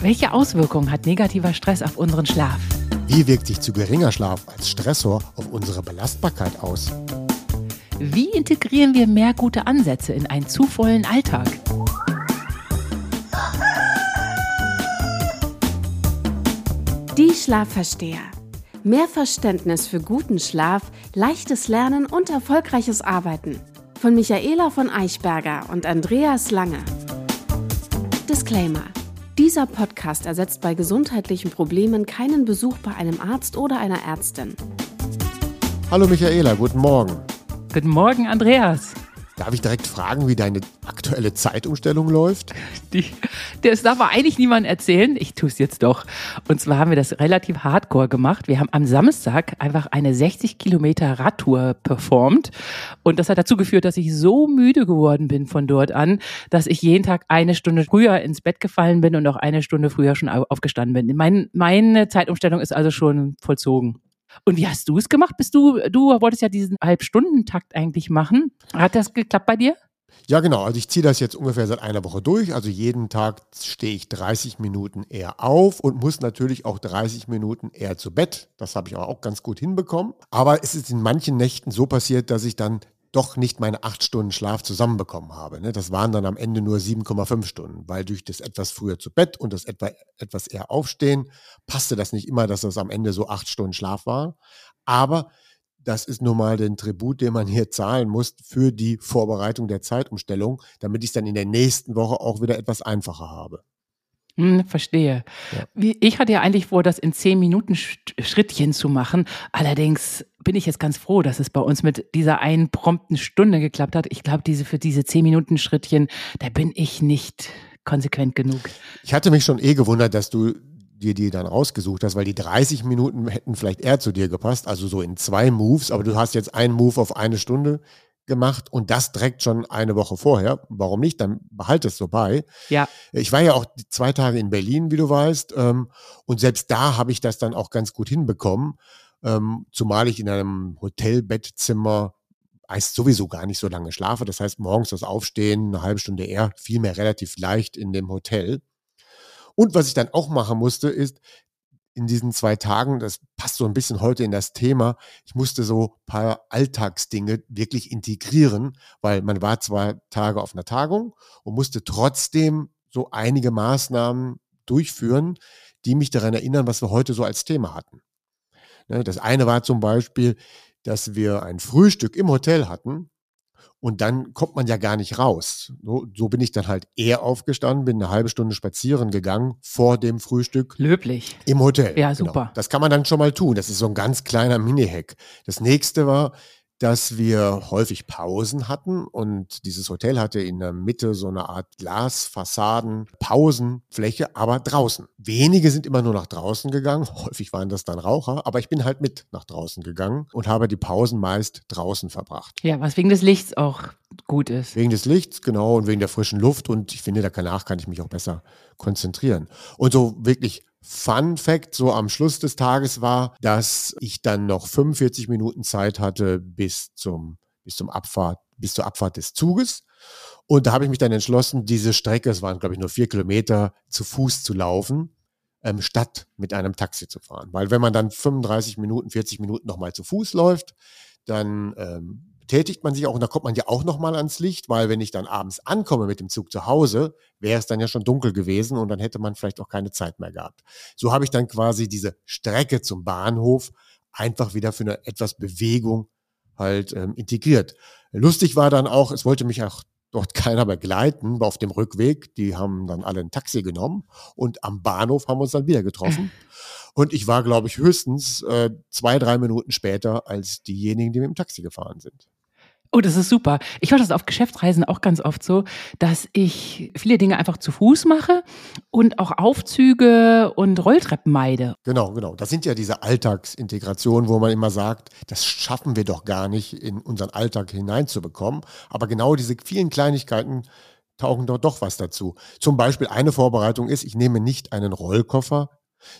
Welche Auswirkungen hat negativer Stress auf unseren Schlaf? Wie wirkt sich zu geringer Schlaf als Stressor auf unsere Belastbarkeit aus? Wie integrieren wir mehr gute Ansätze in einen zu vollen Alltag? Die Schlafversteher. Mehr Verständnis für guten Schlaf, leichtes Lernen und erfolgreiches Arbeiten. Von Michaela von Eichberger und Andreas Lange. Disclaimer. Dieser Podcast ersetzt bei gesundheitlichen Problemen keinen Besuch bei einem Arzt oder einer Ärztin. Hallo Michaela, guten Morgen. Guten Morgen, Andreas. Darf ich direkt fragen, wie deine aktuelle Zeitumstellung läuft? Die, das darf aber eigentlich niemand erzählen. Ich tue es jetzt doch. Und zwar haben wir das relativ hardcore gemacht. Wir haben am Samstag einfach eine 60 Kilometer Radtour performt. Und das hat dazu geführt, dass ich so müde geworden bin von dort an, dass ich jeden Tag eine Stunde früher ins Bett gefallen bin und auch eine Stunde früher schon aufgestanden bin. Mein, meine Zeitumstellung ist also schon vollzogen. Und wie hast du es gemacht? Bist du, du wolltest ja diesen Halbstundentakt eigentlich machen. Hat das geklappt bei dir? Ja, genau. Also ich ziehe das jetzt ungefähr seit einer Woche durch. Also jeden Tag stehe ich 30 Minuten eher auf und muss natürlich auch 30 Minuten eher zu Bett. Das habe ich aber auch ganz gut hinbekommen. Aber es ist in manchen Nächten so passiert, dass ich dann doch nicht meine acht Stunden Schlaf zusammenbekommen habe. Ne? Das waren dann am Ende nur 7,5 Stunden, weil durch das etwas früher zu Bett und das etwa, etwas eher aufstehen, passte das nicht immer, dass das am Ende so acht Stunden Schlaf war. Aber das ist nun mal den Tribut, den man hier zahlen muss für die Vorbereitung der Zeitumstellung, damit ich es dann in der nächsten Woche auch wieder etwas einfacher habe. Hm, verstehe. Ja. Ich hatte ja eigentlich vor, das in zehn Minuten Schrittchen zu machen. Allerdings bin ich jetzt ganz froh, dass es bei uns mit dieser einen prompten Stunde geklappt hat. Ich glaube, diese, für diese zehn Minuten Schrittchen, da bin ich nicht konsequent genug. Ich hatte mich schon eh gewundert, dass du dir die dann rausgesucht hast, weil die 30 Minuten hätten vielleicht eher zu dir gepasst, also so in zwei Moves, aber du hast jetzt einen Move auf eine Stunde gemacht und das direkt schon eine Woche vorher. Warum nicht? Dann behalte es so bei. Ja. Ich war ja auch zwei Tage in Berlin, wie du weißt, ähm, und selbst da habe ich das dann auch ganz gut hinbekommen, ähm, zumal ich in einem Hotelbettzimmer heißt sowieso gar nicht so lange schlafe. Das heißt, morgens das Aufstehen, eine halbe Stunde eher, fiel mir relativ leicht in dem Hotel. Und was ich dann auch machen musste, ist, in diesen zwei Tagen, das passt so ein bisschen heute in das Thema, ich musste so paar Alltagsdinge wirklich integrieren, weil man war zwei Tage auf einer Tagung und musste trotzdem so einige Maßnahmen durchführen, die mich daran erinnern, was wir heute so als Thema hatten. Ne, das eine war zum Beispiel, dass wir ein Frühstück im Hotel hatten, und dann kommt man ja gar nicht raus. So, so, bin ich dann halt eher aufgestanden, bin eine halbe Stunde spazieren gegangen vor dem Frühstück. Löblich. Im Hotel. Ja, genau. super. Genau. Das kann man dann schon mal tun. Das ist so ein ganz kleiner Mini-Hack. Das nächste war, dass wir häufig Pausen hatten und dieses Hotel hatte in der Mitte so eine Art Glasfassaden, Pausenfläche, aber draußen. Wenige sind immer nur nach draußen gegangen, häufig waren das dann Raucher, aber ich bin halt mit nach draußen gegangen und habe die Pausen meist draußen verbracht. Ja, was wegen des Lichts auch gut ist. Wegen des Lichts, genau, und wegen der frischen Luft und ich finde, danach kann ich mich auch besser konzentrieren. Und so wirklich Fun Fact so am Schluss des Tages war, dass ich dann noch 45 Minuten Zeit hatte bis zum, bis zum Abfahrt, bis zur Abfahrt des Zuges. Und da habe ich mich dann entschlossen, diese Strecke, es waren glaube ich nur vier Kilometer, zu Fuß zu laufen, ähm, statt mit einem Taxi zu fahren. Weil wenn man dann 35 Minuten, 40 Minuten nochmal zu Fuß läuft, dann ähm, betätigt man sich auch und da kommt man ja auch nochmal ans Licht, weil wenn ich dann abends ankomme mit dem Zug zu Hause, wäre es dann ja schon dunkel gewesen und dann hätte man vielleicht auch keine Zeit mehr gehabt. So habe ich dann quasi diese Strecke zum Bahnhof einfach wieder für eine etwas Bewegung halt ähm, integriert. Lustig war dann auch, es wollte mich auch dort keiner begleiten auf dem Rückweg. Die haben dann alle ein Taxi genommen und am Bahnhof haben wir uns dann wieder getroffen. Und ich war, glaube ich, höchstens äh, zwei, drei Minuten später als diejenigen, die mit dem Taxi gefahren sind. Oh, das ist super. Ich mache das auf Geschäftsreisen auch ganz oft so, dass ich viele Dinge einfach zu Fuß mache und auch Aufzüge und Rolltreppen meide. Genau, genau. Das sind ja diese Alltagsintegrationen, wo man immer sagt, das schaffen wir doch gar nicht in unseren Alltag hineinzubekommen. Aber genau diese vielen Kleinigkeiten tauchen dort doch was dazu. Zum Beispiel eine Vorbereitung ist, ich nehme nicht einen Rollkoffer,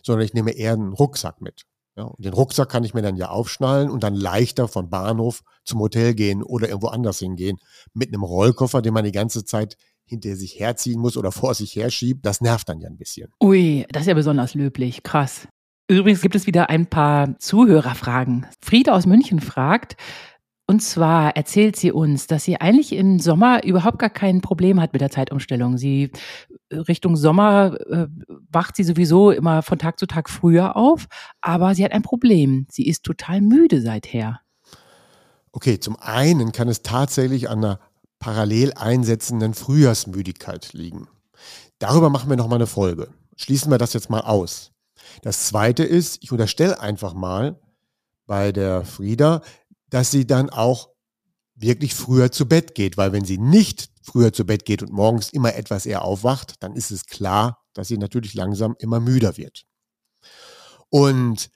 sondern ich nehme eher einen Rucksack mit. Ja, den Rucksack kann ich mir dann ja aufschnallen und dann leichter von Bahnhof zum Hotel gehen oder irgendwo anders hingehen. Mit einem Rollkoffer, den man die ganze Zeit hinter sich herziehen muss oder vor sich herschiebt, das nervt dann ja ein bisschen. Ui, das ist ja besonders löblich. Krass. Übrigens gibt es wieder ein paar Zuhörerfragen. Frieda aus München fragt, und zwar erzählt sie uns, dass sie eigentlich im Sommer überhaupt gar kein Problem hat mit der Zeitumstellung. Sie Richtung Sommer äh, wacht sie sowieso immer von Tag zu Tag früher auf, aber sie hat ein Problem. Sie ist total müde seither. Okay, zum einen kann es tatsächlich an einer parallel einsetzenden Frühjahrsmüdigkeit liegen. Darüber machen wir noch mal eine Folge. Schließen wir das jetzt mal aus. Das zweite ist, ich unterstelle einfach mal bei der Frieda, dass sie dann auch wirklich früher zu Bett geht, weil wenn sie nicht früher zu Bett geht und morgens immer etwas eher aufwacht, dann ist es klar, dass sie natürlich langsam immer müder wird. Und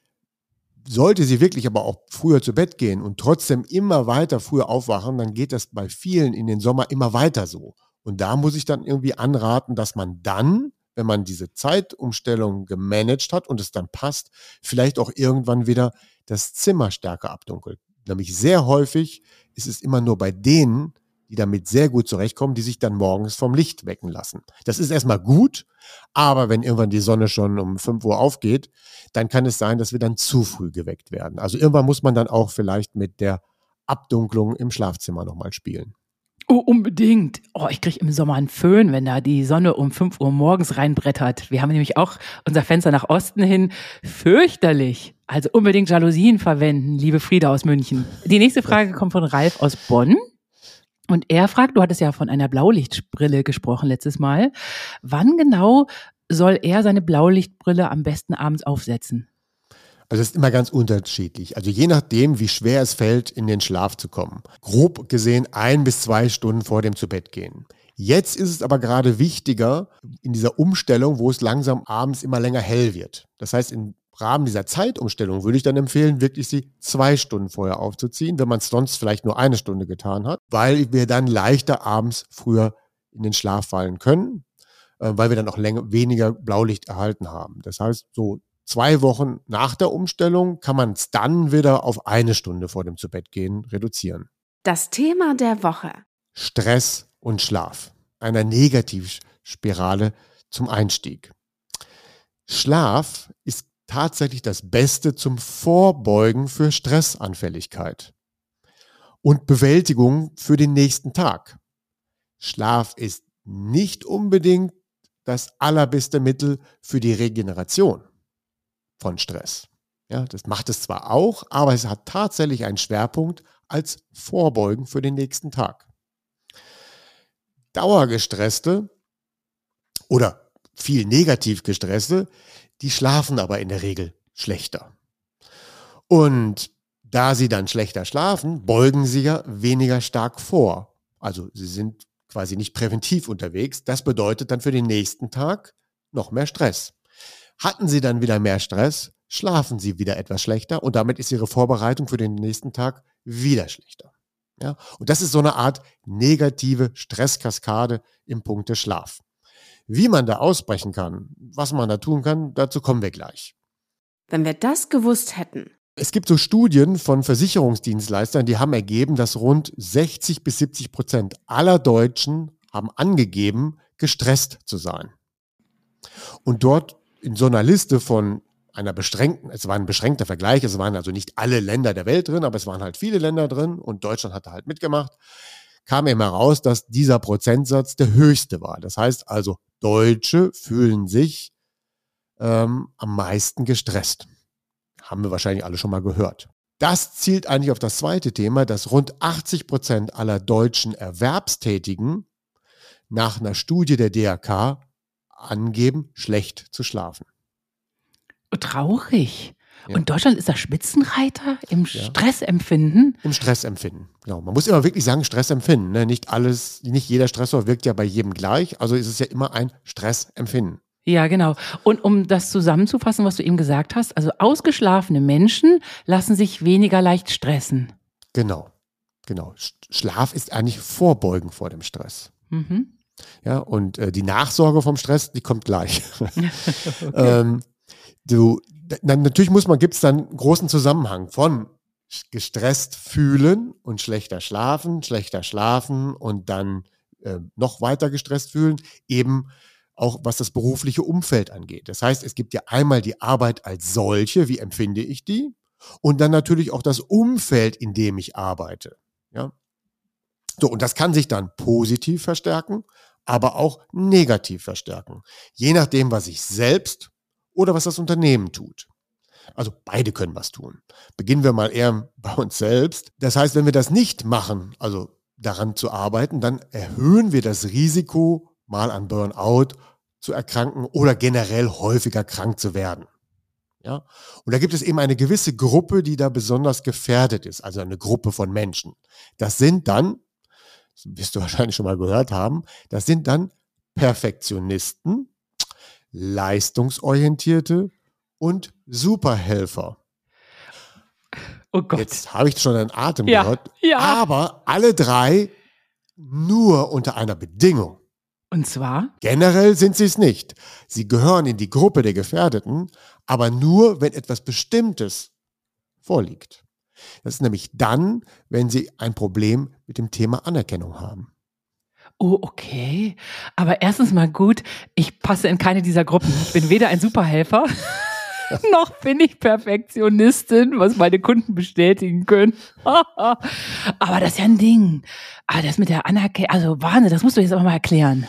sollte sie wirklich aber auch früher zu Bett gehen und trotzdem immer weiter früher aufwachen, dann geht das bei vielen in den Sommer immer weiter so. Und da muss ich dann irgendwie anraten, dass man dann, wenn man diese Zeitumstellung gemanagt hat und es dann passt, vielleicht auch irgendwann wieder das Zimmer stärker abdunkelt. Nämlich sehr häufig ist es immer nur bei denen, die damit sehr gut zurechtkommen, die sich dann morgens vom Licht wecken lassen. Das ist erstmal gut, aber wenn irgendwann die Sonne schon um 5 Uhr aufgeht, dann kann es sein, dass wir dann zu früh geweckt werden. Also irgendwann muss man dann auch vielleicht mit der Abdunklung im Schlafzimmer nochmal spielen. Oh, unbedingt. Oh, ich kriege im Sommer einen Föhn, wenn da die Sonne um 5 Uhr morgens reinbrettert. Wir haben nämlich auch unser Fenster nach Osten hin. Fürchterlich. Also unbedingt Jalousien verwenden, liebe Frieda aus München. Die nächste Frage kommt von Ralf aus Bonn. Und er fragt, du hattest ja von einer Blaulichtbrille gesprochen letztes Mal. Wann genau soll er seine Blaulichtbrille am besten abends aufsetzen? Also es ist immer ganz unterschiedlich. Also je nachdem, wie schwer es fällt, in den Schlaf zu kommen. Grob gesehen ein bis zwei Stunden vor dem Zubettgehen. Jetzt ist es aber gerade wichtiger in dieser Umstellung, wo es langsam abends immer länger hell wird. Das heißt, im Rahmen dieser Zeitumstellung würde ich dann empfehlen, wirklich sie zwei Stunden vorher aufzuziehen, wenn man es sonst vielleicht nur eine Stunde getan hat, weil wir dann leichter abends früher in den Schlaf fallen können, äh, weil wir dann auch länger, weniger Blaulicht erhalten haben. Das heißt, so zwei Wochen nach der Umstellung kann man es dann wieder auf eine Stunde vor dem Zubettgehen reduzieren. Das Thema der Woche. Stress und Schlaf. Einer Negativspirale zum Einstieg. Schlaf ist tatsächlich das Beste zum Vorbeugen für Stressanfälligkeit und Bewältigung für den nächsten Tag. Schlaf ist nicht unbedingt das allerbeste Mittel für die Regeneration von Stress. Ja, das macht es zwar auch, aber es hat tatsächlich einen Schwerpunkt als Vorbeugen für den nächsten Tag. Dauergestresste oder viel negativ gestresste, die schlafen aber in der Regel schlechter. Und da sie dann schlechter schlafen, beugen sie ja weniger stark vor. Also sie sind quasi nicht präventiv unterwegs. Das bedeutet dann für den nächsten Tag noch mehr Stress. Hatten Sie dann wieder mehr Stress, schlafen Sie wieder etwas schlechter und damit ist Ihre Vorbereitung für den nächsten Tag wieder schlechter. Ja? Und das ist so eine Art negative Stresskaskade im Punkte Schlaf. Wie man da ausbrechen kann, was man da tun kann, dazu kommen wir gleich. Wenn wir das gewusst hätten. Es gibt so Studien von Versicherungsdienstleistern, die haben ergeben, dass rund 60 bis 70 Prozent aller Deutschen haben angegeben, gestresst zu sein. Und dort in so einer Liste von einer beschränkten, es war ein beschränkter Vergleich, es waren also nicht alle Länder der Welt drin, aber es waren halt viele Länder drin und Deutschland hatte halt mitgemacht, kam eben heraus, dass dieser Prozentsatz der höchste war. Das heißt also, Deutsche fühlen sich ähm, am meisten gestresst. Haben wir wahrscheinlich alle schon mal gehört. Das zielt eigentlich auf das zweite Thema, dass rund 80 Prozent aller deutschen Erwerbstätigen nach einer Studie der DRK angeben, schlecht zu schlafen. Traurig. Ja. Und Deutschland ist der Spitzenreiter im ja. Stressempfinden. Im Stressempfinden, genau. Man muss immer wirklich sagen, Stressempfinden. Ne? Nicht alles, nicht jeder Stressor wirkt ja bei jedem gleich. Also ist es ja immer ein Stressempfinden. Ja, genau. Und um das zusammenzufassen, was du eben gesagt hast, also ausgeschlafene Menschen lassen sich weniger leicht stressen. Genau, genau. Schlaf ist eigentlich Vorbeugen vor dem Stress. Mhm. Ja, und äh, die Nachsorge vom Stress, die kommt gleich. okay. ähm, du, natürlich muss man, gibt es dann einen großen Zusammenhang von gestresst fühlen und schlechter schlafen, schlechter schlafen und dann äh, noch weiter gestresst fühlen, eben auch was das berufliche Umfeld angeht. Das heißt, es gibt ja einmal die Arbeit als solche, wie empfinde ich die? Und dann natürlich auch das Umfeld, in dem ich arbeite. Ja? So, und das kann sich dann positiv verstärken, aber auch negativ verstärken. Je nachdem, was ich selbst oder was das Unternehmen tut. Also beide können was tun. Beginnen wir mal eher bei uns selbst. Das heißt, wenn wir das nicht machen, also daran zu arbeiten, dann erhöhen wir das Risiko, mal an Burnout zu erkranken oder generell häufiger krank zu werden. Ja? Und da gibt es eben eine gewisse Gruppe, die da besonders gefährdet ist, also eine Gruppe von Menschen. Das sind dann, das wirst du wahrscheinlich schon mal gehört haben, das sind dann Perfektionisten, Leistungsorientierte und Superhelfer. Oh Gott. Jetzt habe ich schon einen Atem ja, gehört. Ja. Aber alle drei nur unter einer Bedingung. Und zwar? Generell sind sie es nicht. Sie gehören in die Gruppe der Gefährdeten, aber nur, wenn etwas Bestimmtes vorliegt. Das ist nämlich dann, wenn sie ein Problem mit dem Thema Anerkennung haben. Oh, okay. Aber erstens mal gut, ich passe in keine dieser Gruppen. Ich bin weder ein Superhelfer noch bin ich Perfektionistin, was meine Kunden bestätigen können. aber das ist ja ein Ding. Aber das mit der Anerkennung, also Wahnsinn, das musst du jetzt aber mal erklären.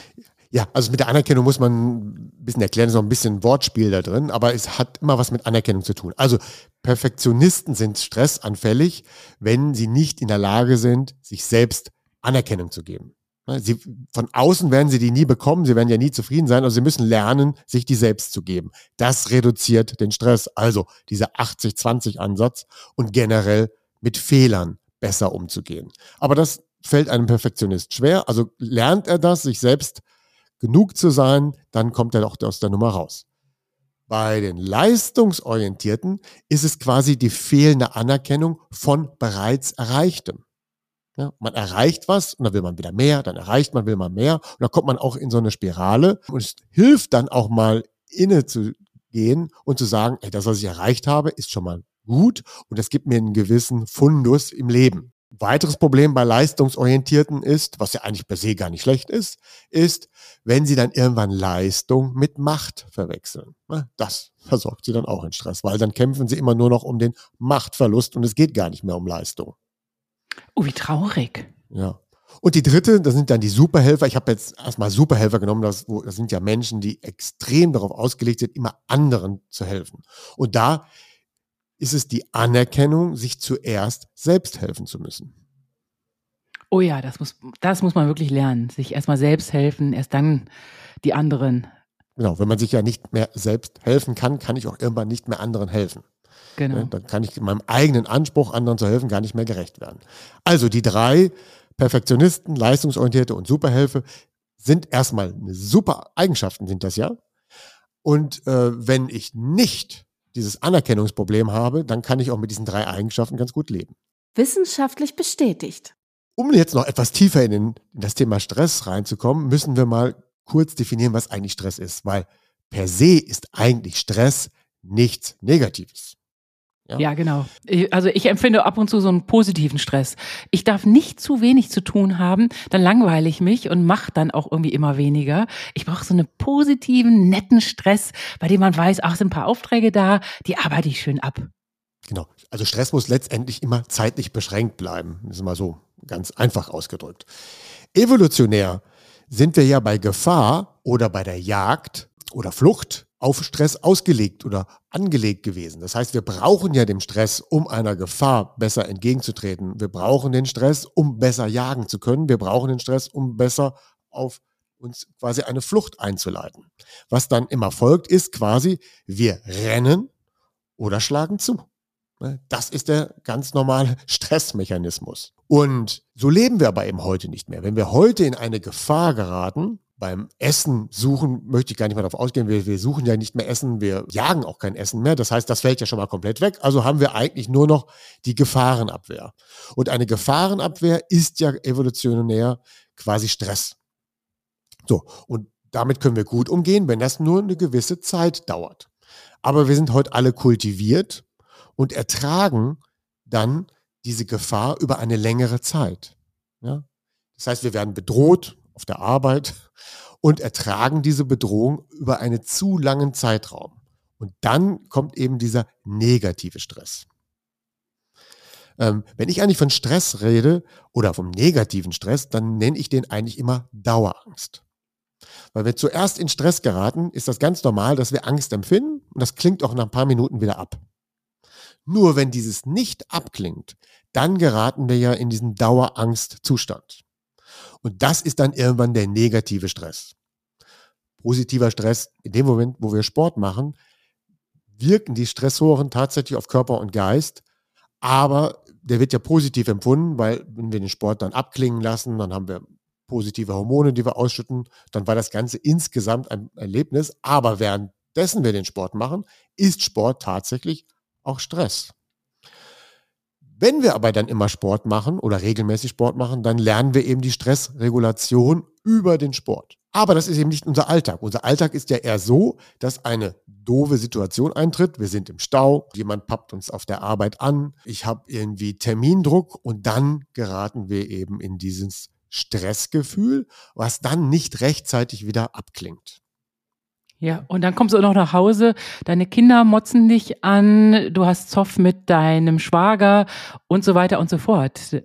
Ja, also mit der Anerkennung muss man ein bisschen erklären, noch ein bisschen Wortspiel da drin, aber es hat immer was mit Anerkennung zu tun. Also Perfektionisten sind stressanfällig, wenn sie nicht in der Lage sind, sich selbst Anerkennung zu geben. Ne, sie, von außen werden sie die nie bekommen, sie werden ja nie zufrieden sein, also sie müssen lernen, sich die selbst zu geben. Das reduziert den Stress. Also dieser 80-20-Ansatz und generell mit Fehlern besser umzugehen. Aber das fällt einem Perfektionist schwer. Also lernt er das, sich selbst genug zu sein, dann kommt er doch aus der Nummer raus. Bei den Leistungsorientierten ist es quasi die fehlende Anerkennung von bereits Erreichtem. Ja, man erreicht was und dann will man wieder mehr, dann erreicht man, will man mehr und dann kommt man auch in so eine Spirale und es hilft dann auch mal inne zu gehen und zu sagen, ey, das, was ich erreicht habe, ist schon mal gut und es gibt mir einen gewissen Fundus im Leben. Weiteres Problem bei Leistungsorientierten ist, was ja eigentlich per se gar nicht schlecht ist, ist, wenn sie dann irgendwann Leistung mit Macht verwechseln. Das versorgt sie dann auch in Stress, weil dann kämpfen sie immer nur noch um den Machtverlust und es geht gar nicht mehr um Leistung. Oh, wie traurig. Ja. Und die dritte, das sind dann die Superhelfer. Ich habe jetzt erstmal Superhelfer genommen, das, das sind ja Menschen, die extrem darauf ausgelegt sind, immer anderen zu helfen. Und da ist es die Anerkennung, sich zuerst selbst helfen zu müssen. Oh ja, das muss, das muss man wirklich lernen. Sich erstmal selbst helfen, erst dann die anderen. Genau, wenn man sich ja nicht mehr selbst helfen kann, kann ich auch irgendwann nicht mehr anderen helfen. Genau. Ne, dann kann ich meinem eigenen Anspruch, anderen zu helfen, gar nicht mehr gerecht werden. Also die drei Perfektionisten, Leistungsorientierte und Superhelfer sind erstmal super Eigenschaften, sind das ja. Und äh, wenn ich nicht dieses Anerkennungsproblem habe, dann kann ich auch mit diesen drei Eigenschaften ganz gut leben. Wissenschaftlich bestätigt. Um jetzt noch etwas tiefer in, den, in das Thema Stress reinzukommen, müssen wir mal kurz definieren, was eigentlich Stress ist, weil per se ist eigentlich Stress nichts Negatives. Ja. ja, genau. Also ich empfinde ab und zu so einen positiven Stress. Ich darf nicht zu wenig zu tun haben, dann langweile ich mich und mache dann auch irgendwie immer weniger. Ich brauche so einen positiven, netten Stress, bei dem man weiß, ach, sind ein paar Aufträge da, die arbeite ich schön ab. Genau. Also Stress muss letztendlich immer zeitlich beschränkt bleiben. Das ist mal so ganz einfach ausgedrückt. Evolutionär sind wir ja bei Gefahr oder bei der Jagd oder Flucht auf Stress ausgelegt oder angelegt gewesen. Das heißt, wir brauchen ja den Stress, um einer Gefahr besser entgegenzutreten. Wir brauchen den Stress, um besser jagen zu können. Wir brauchen den Stress, um besser auf uns quasi eine Flucht einzuleiten. Was dann immer folgt, ist quasi, wir rennen oder schlagen zu. Ne, das ist der ganz normale Stressmechanismus. Und so leben wir aber eben heute nicht mehr. Wenn wir heute in eine Gefahr geraten, beim Essen suchen möchte ich gar nicht mehr darauf ausgehen. Wir, wir suchen ja nicht mehr Essen, wir jagen auch kein Essen mehr. Das heißt, das fällt ja schon mal komplett weg. Also haben wir eigentlich nur noch die Gefahrenabwehr. Und eine Gefahrenabwehr ist ja evolutionär quasi Stress. So, und damit können wir gut umgehen, wenn das nur eine gewisse Zeit dauert. Aber wir sind heute alle kultiviert und ertragen dann diese Gefahr über eine längere Zeit. Ja? Das heißt, wir werden bedroht, auf der Arbeit und ertragen diese Bedrohung über einen zu langen Zeitraum. Und dann kommt eben dieser negative Stress. Ähm, wenn ich eigentlich von Stress rede oder vom negativen Stress, dann nenne ich den eigentlich immer Dauerangst. Weil wir zuerst in Stress geraten, ist das ganz normal, dass wir Angst empfinden und das klingt auch nach ein paar Minuten wieder ab. Nur wenn dieses nicht abklingt, dann geraten wir ja in diesen Dauerangstzustand. Und das ist dann irgendwann der negative Stress. Positiver Stress, in dem Moment, wo wir Sport machen, wirken die Stressoren tatsächlich auf Körper und Geist, aber der wird ja positiv empfunden, weil wenn wir den Sport dann abklingen lassen, dann haben wir positive Hormone, die wir ausschütten, dann war das Ganze insgesamt ein Erlebnis. Aber währenddessen wir den Sport machen, ist Sport tatsächlich auch Stress. Wenn wir aber dann immer Sport machen oder regelmäßig Sport machen, dann lernen wir eben die Stressregulation über den Sport. Aber das ist eben nicht unser Alltag. Unser Alltag ist ja eher so, dass eine doofe Situation eintritt. Wir sind im Stau, jemand pappt uns auf der Arbeit an, ich habe irgendwie Termindruck und dann geraten wir eben in dieses Stressgefühl, was dann nicht rechtzeitig wieder abklingt. Ja, und dann kommst du noch nach Hause, deine Kinder motzen dich an, du hast Zoff mit deinem Schwager und so weiter und so fort.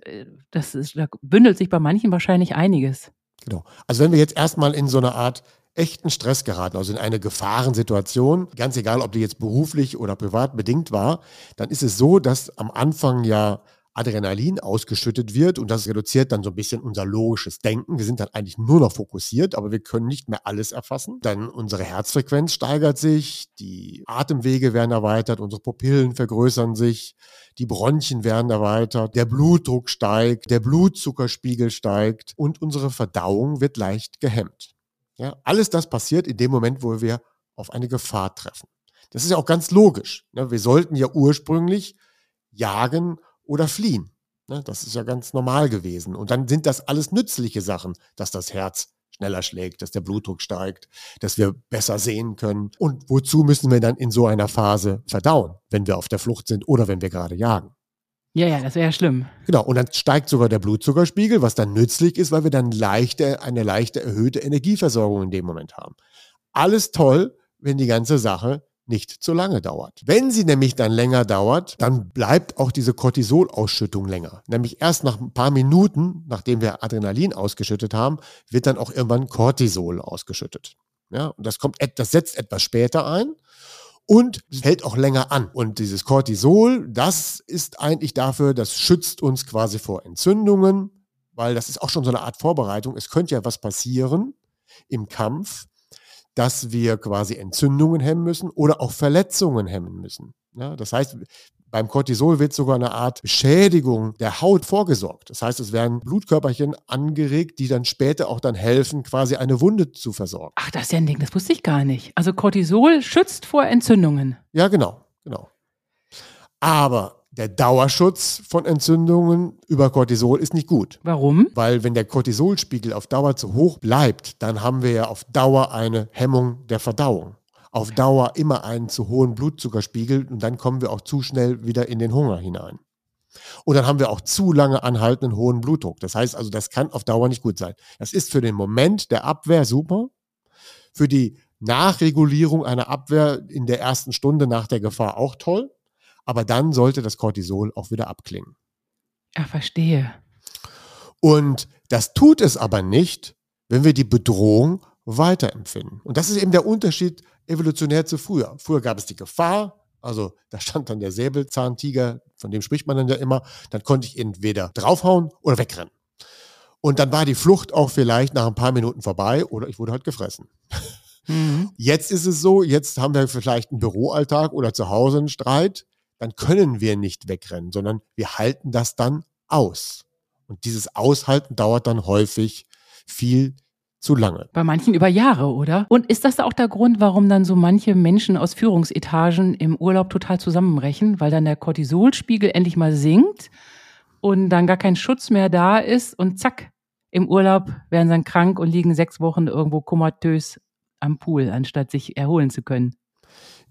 Das ist, da bündelt sich bei manchen wahrscheinlich einiges. Genau. Also wenn wir jetzt erstmal in so eine Art echten Stress geraten, also in eine Gefahrensituation, ganz egal, ob die jetzt beruflich oder privat bedingt war, dann ist es so, dass am Anfang ja Adrenalin ausgeschüttet wird und das reduziert dann so ein bisschen unser logisches Denken. Wir sind dann eigentlich nur noch fokussiert, aber wir können nicht mehr alles erfassen. Dann unsere Herzfrequenz steigert sich, die Atemwege werden erweitert, unsere Pupillen vergrößern sich, die Bronchien werden erweitert, der Blutdruck steigt, der Blutzuckerspiegel steigt und unsere Verdauung wird leicht gehemmt. Ja, alles das passiert in dem Moment, wo wir auf eine Gefahr treffen. Das ist ja auch ganz logisch. Ne? Wir sollten ja ursprünglich jagen oder fliehen. Ne, das ist ja ganz normal gewesen. Und dann sind das alles nützliche Sachen, dass das Herz schneller schlägt, dass der Blutdruck steigt, dass wir besser sehen können. Und wozu müssen wir dann in so einer Phase verdauen, wenn wir auf der Flucht sind oder wenn wir gerade jagen? Ja, ja, das wäre ja schlimm. Genau, und dann steigt sogar der Blutzuckerspiegel, was dann nützlich ist, weil wir dann leichte, eine leichte erhöhte Energieversorgung in dem Moment haben. Alles toll, wenn die ganze Sache nicht zu lange dauert. Wenn sie nämlich dann länger dauert, dann bleibt auch diese Cortisolausschüttung länger. Nämlich erst nach ein paar Minuten, nachdem wir Adrenalin ausgeschüttet haben, wird dann auch irgendwann Cortisol ausgeschüttet. Ja, und das kommt, das setzt etwas später ein und hält auch länger an. Und dieses Cortisol, das ist eigentlich dafür, das schützt uns quasi vor Entzündungen, weil das ist auch schon so eine Art Vorbereitung. Es könnte ja was passieren im Kampf, dass wir quasi Entzündungen hemmen müssen oder auch Verletzungen hemmen müssen. Ja, das heißt, beim Cortisol wird sogar eine Art Schädigung der Haut vorgesorgt. Das heißt, es werden Blutkörperchen angeregt, die dann später auch dann helfen, quasi eine Wunde zu versorgen. Ach, das ist ja ein Ding, das wusste ich gar nicht. Also Cortisol schützt vor Entzündungen. Ja, genau, genau. Aber der Dauerschutz von Entzündungen über Cortisol ist nicht gut. Warum? Weil wenn der Cortisolspiegel auf Dauer zu hoch bleibt, dann haben wir ja auf Dauer eine Hemmung der Verdauung. Auf Dauer immer einen zu hohen Blutzuckerspiegel und dann kommen wir auch zu schnell wieder in den Hunger hinein. Und dann haben wir auch zu lange anhaltenden hohen Blutdruck. Das heißt also, das kann auf Dauer nicht gut sein. Das ist für den Moment der Abwehr super. Für die Nachregulierung einer Abwehr in der ersten Stunde nach der Gefahr auch toll. Aber dann sollte das Cortisol auch wieder abklingen. Ach, verstehe. Und das tut es aber nicht, wenn wir die Bedrohung weiterempfinden. Und das ist eben der Unterschied evolutionär zu früher. Früher gab es die Gefahr, also da stand dann der Säbelzahntiger, von dem spricht man dann ja immer, dann konnte ich entweder draufhauen oder wegrennen. Und dann war die Flucht auch vielleicht nach ein paar Minuten vorbei oder ich wurde halt gefressen. Mhm. Jetzt ist es so, jetzt haben wir vielleicht einen Büroalltag oder zu Hause einen Streit dann können wir nicht wegrennen, sondern wir halten das dann aus. Und dieses Aushalten dauert dann häufig viel zu lange. Bei manchen über Jahre, oder? Und ist das auch der Grund, warum dann so manche Menschen aus Führungsetagen im Urlaub total zusammenbrechen, weil dann der Cortisolspiegel endlich mal sinkt und dann gar kein Schutz mehr da ist und zack, im Urlaub werden sie dann krank und liegen sechs Wochen irgendwo komatös am Pool, anstatt sich erholen zu können.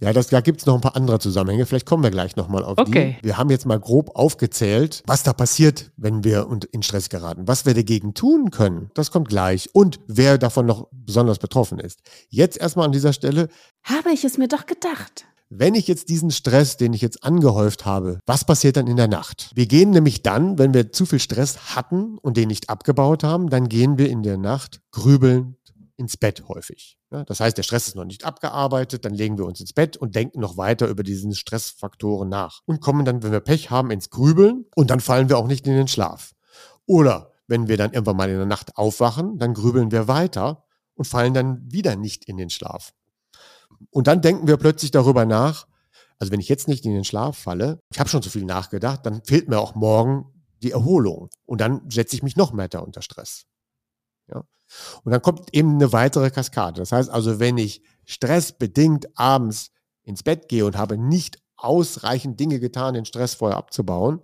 Ja, das, da gibt es noch ein paar andere Zusammenhänge. Vielleicht kommen wir gleich nochmal auf Okay. die. Wir haben jetzt mal grob aufgezählt, was da passiert, wenn wir und- in Stress geraten. Was wir dagegen tun können, das kommt gleich. Und wer davon noch besonders betroffen ist. Jetzt erstmal an dieser Stelle, Habe ich es mir doch gedacht. wenn ich jetzt diesen Stress, den ich jetzt angehäuft habe, was passiert dann in der Nacht? Wir gehen nämlich dann, wenn wir zu viel Stress hatten und den nicht abgebaut haben, dann gehen wir in der Nacht grübelnd ins Bett häufig. Das heißt, der Stress ist noch nicht abgearbeitet, dann legen wir uns ins Bett und denken noch weiter über diesen Stressfaktoren nach und kommen dann, wenn wir Pech haben, ins Grübeln und dann fallen wir auch nicht in den Schlaf. Oder wenn wir dann irgendwann mal in der Nacht aufwachen, dann grübeln wir weiter und fallen dann wieder nicht in den Schlaf. Und dann denken wir plötzlich darüber nach, also wenn ich jetzt nicht in den Schlaf falle, ich habe schon zu viel nachgedacht, dann fehlt mir auch morgen die Erholung. Und dann setze ich mich noch mehr unter Stress. Ja. Und dann kommt eben eine weitere Kaskade. Das heißt also, wenn ich stressbedingt abends ins Bett gehe und habe nicht ausreichend Dinge getan, den Stress vorher abzubauen,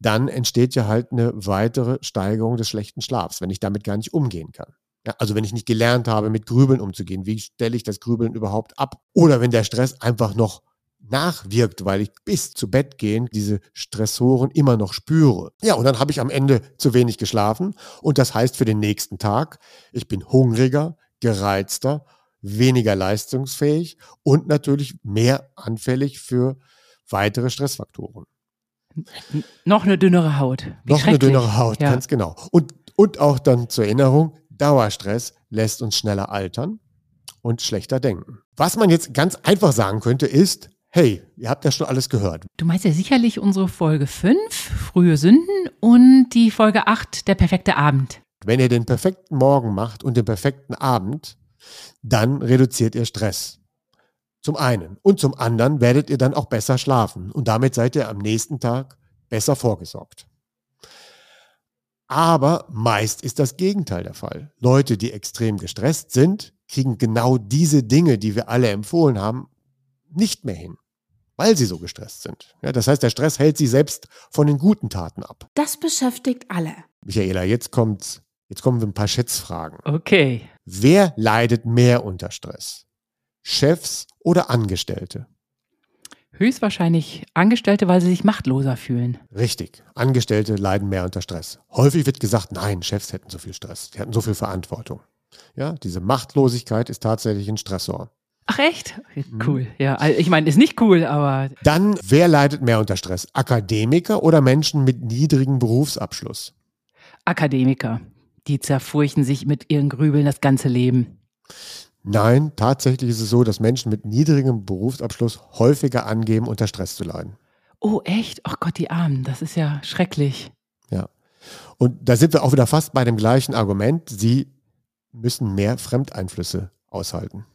dann entsteht ja halt eine weitere Steigerung des schlechten Schlafs, wenn ich damit gar nicht umgehen kann. Ja, also wenn ich nicht gelernt habe, mit Grübeln umzugehen, wie stelle ich das Grübeln überhaupt ab? Oder wenn der Stress einfach noch nachwirkt, weil ich bis zu Bett gehen diese Stressoren immer noch spüre. Ja, und dann habe ich am Ende zu wenig geschlafen und das heißt für den nächsten Tag, ich bin hungriger, gereizter, weniger leistungsfähig und natürlich mehr anfällig für weitere Stressfaktoren. N- Noch eine dünnere Haut. Wie Noch eine dünnere Haut, Ja. ganz genau. Und, und auch dann zur Erinnerung, Dauerstress lässt uns schneller altern und schlechter denken. Was man jetzt ganz einfach sagen könnte, ist, hey, ihr habt ja schon alles gehört. Du meinst ja sicherlich unsere Folge 5, frühe Sünden, und die Folge 8, der perfekte Abend. Wenn ihr den perfekten Morgen macht und den perfekten Abend, dann reduziert ihr Stress. Zum einen. Und zum anderen werdet ihr dann auch besser schlafen. Und damit seid ihr am nächsten Tag besser vorgesorgt. Aber meist ist das Gegenteil der Fall. Leute, die extrem gestresst sind, kriegen genau diese Dinge, die wir alle empfohlen haben, nicht mehr hin, weil sie so gestresst sind. Ja, das heißt, der Stress hält sie selbst von den guten Taten ab. Das beschäftigt alle. Michaela, jetzt kommt's, jetzt kommen wir ein paar Schätzfragen. Okay. Wer leidet mehr unter Stress? Chefs oder Angestellte? Höchstwahrscheinlich Angestellte, weil sie sich machtloser fühlen. Richtig, Angestellte leiden mehr unter Stress. Häufig wird gesagt, nein, Chefs hätten so viel Stress, die hatten so viel Verantwortung. Ja, diese Machtlosigkeit ist tatsächlich ein Stressor. Ach echt? Mhm. Cool. Ja, ich meine, ist nicht cool, aber Dann, wer leidet mehr unter Stress? Akademiker oder Menschen mit niedrigem Berufsabschluss? Akademiker, die zerfurchen sich mit ihren Grübeln das ganze Leben. Nein, tatsächlich ist es so, dass Menschen mit niedrigem Berufsabschluss häufiger angeben, unter Stress zu leiden. Oh echt? Ach Gott, die Armen, das ist ja schrecklich. Ja. Und da sind wir auch wieder fast bei dem gleichen Argument. Sie müssen mehr Fremdeinflüsse aushalten.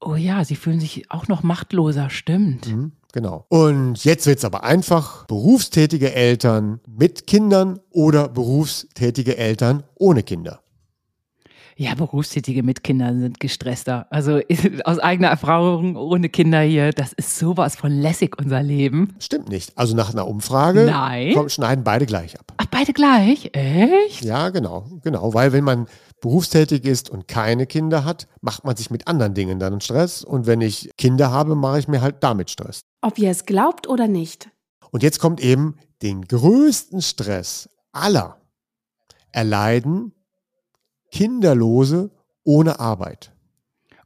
Oh ja, sie fühlen sich auch noch machtloser, stimmt. Mhm, genau. Und jetzt wird es aber einfach. Berufstätige Eltern mit Kindern oder berufstätige Eltern ohne Kinder. Ja, Berufstätige mit Kindern sind gestresster. Also aus eigener Erfahrung ohne Kinder hier, das ist sowas von lässig, unser Leben. Stimmt nicht. Also nach einer Umfrage Nein. kommen, schneiden beide gleich ab. Ach, beide gleich? Echt? Ja, genau, genau. Weil wenn man berufstätig ist und keine Kinder hat, macht man sich mit anderen Dingen dann Stress. Und wenn ich Kinder habe, mache ich mir halt damit Stress. Ob ihr es glaubt oder nicht. Und jetzt kommt eben den größten Stress aller erleiden Kinderlose ohne Arbeit.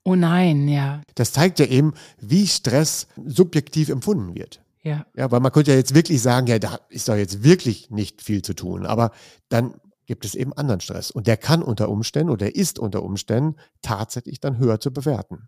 Oh nein, ja, Das zeigt ja eben, wie Stress subjektiv empfunden wird. ja. Ja, weil man könnte ja jetzt wirklich sagen, ja, da ist doch jetzt wirklich nicht viel zu tun. Aber dann gibt es eben anderen Stress. Und der kann unter Umständen oder ist unter Umständen tatsächlich dann höher zu bewerten.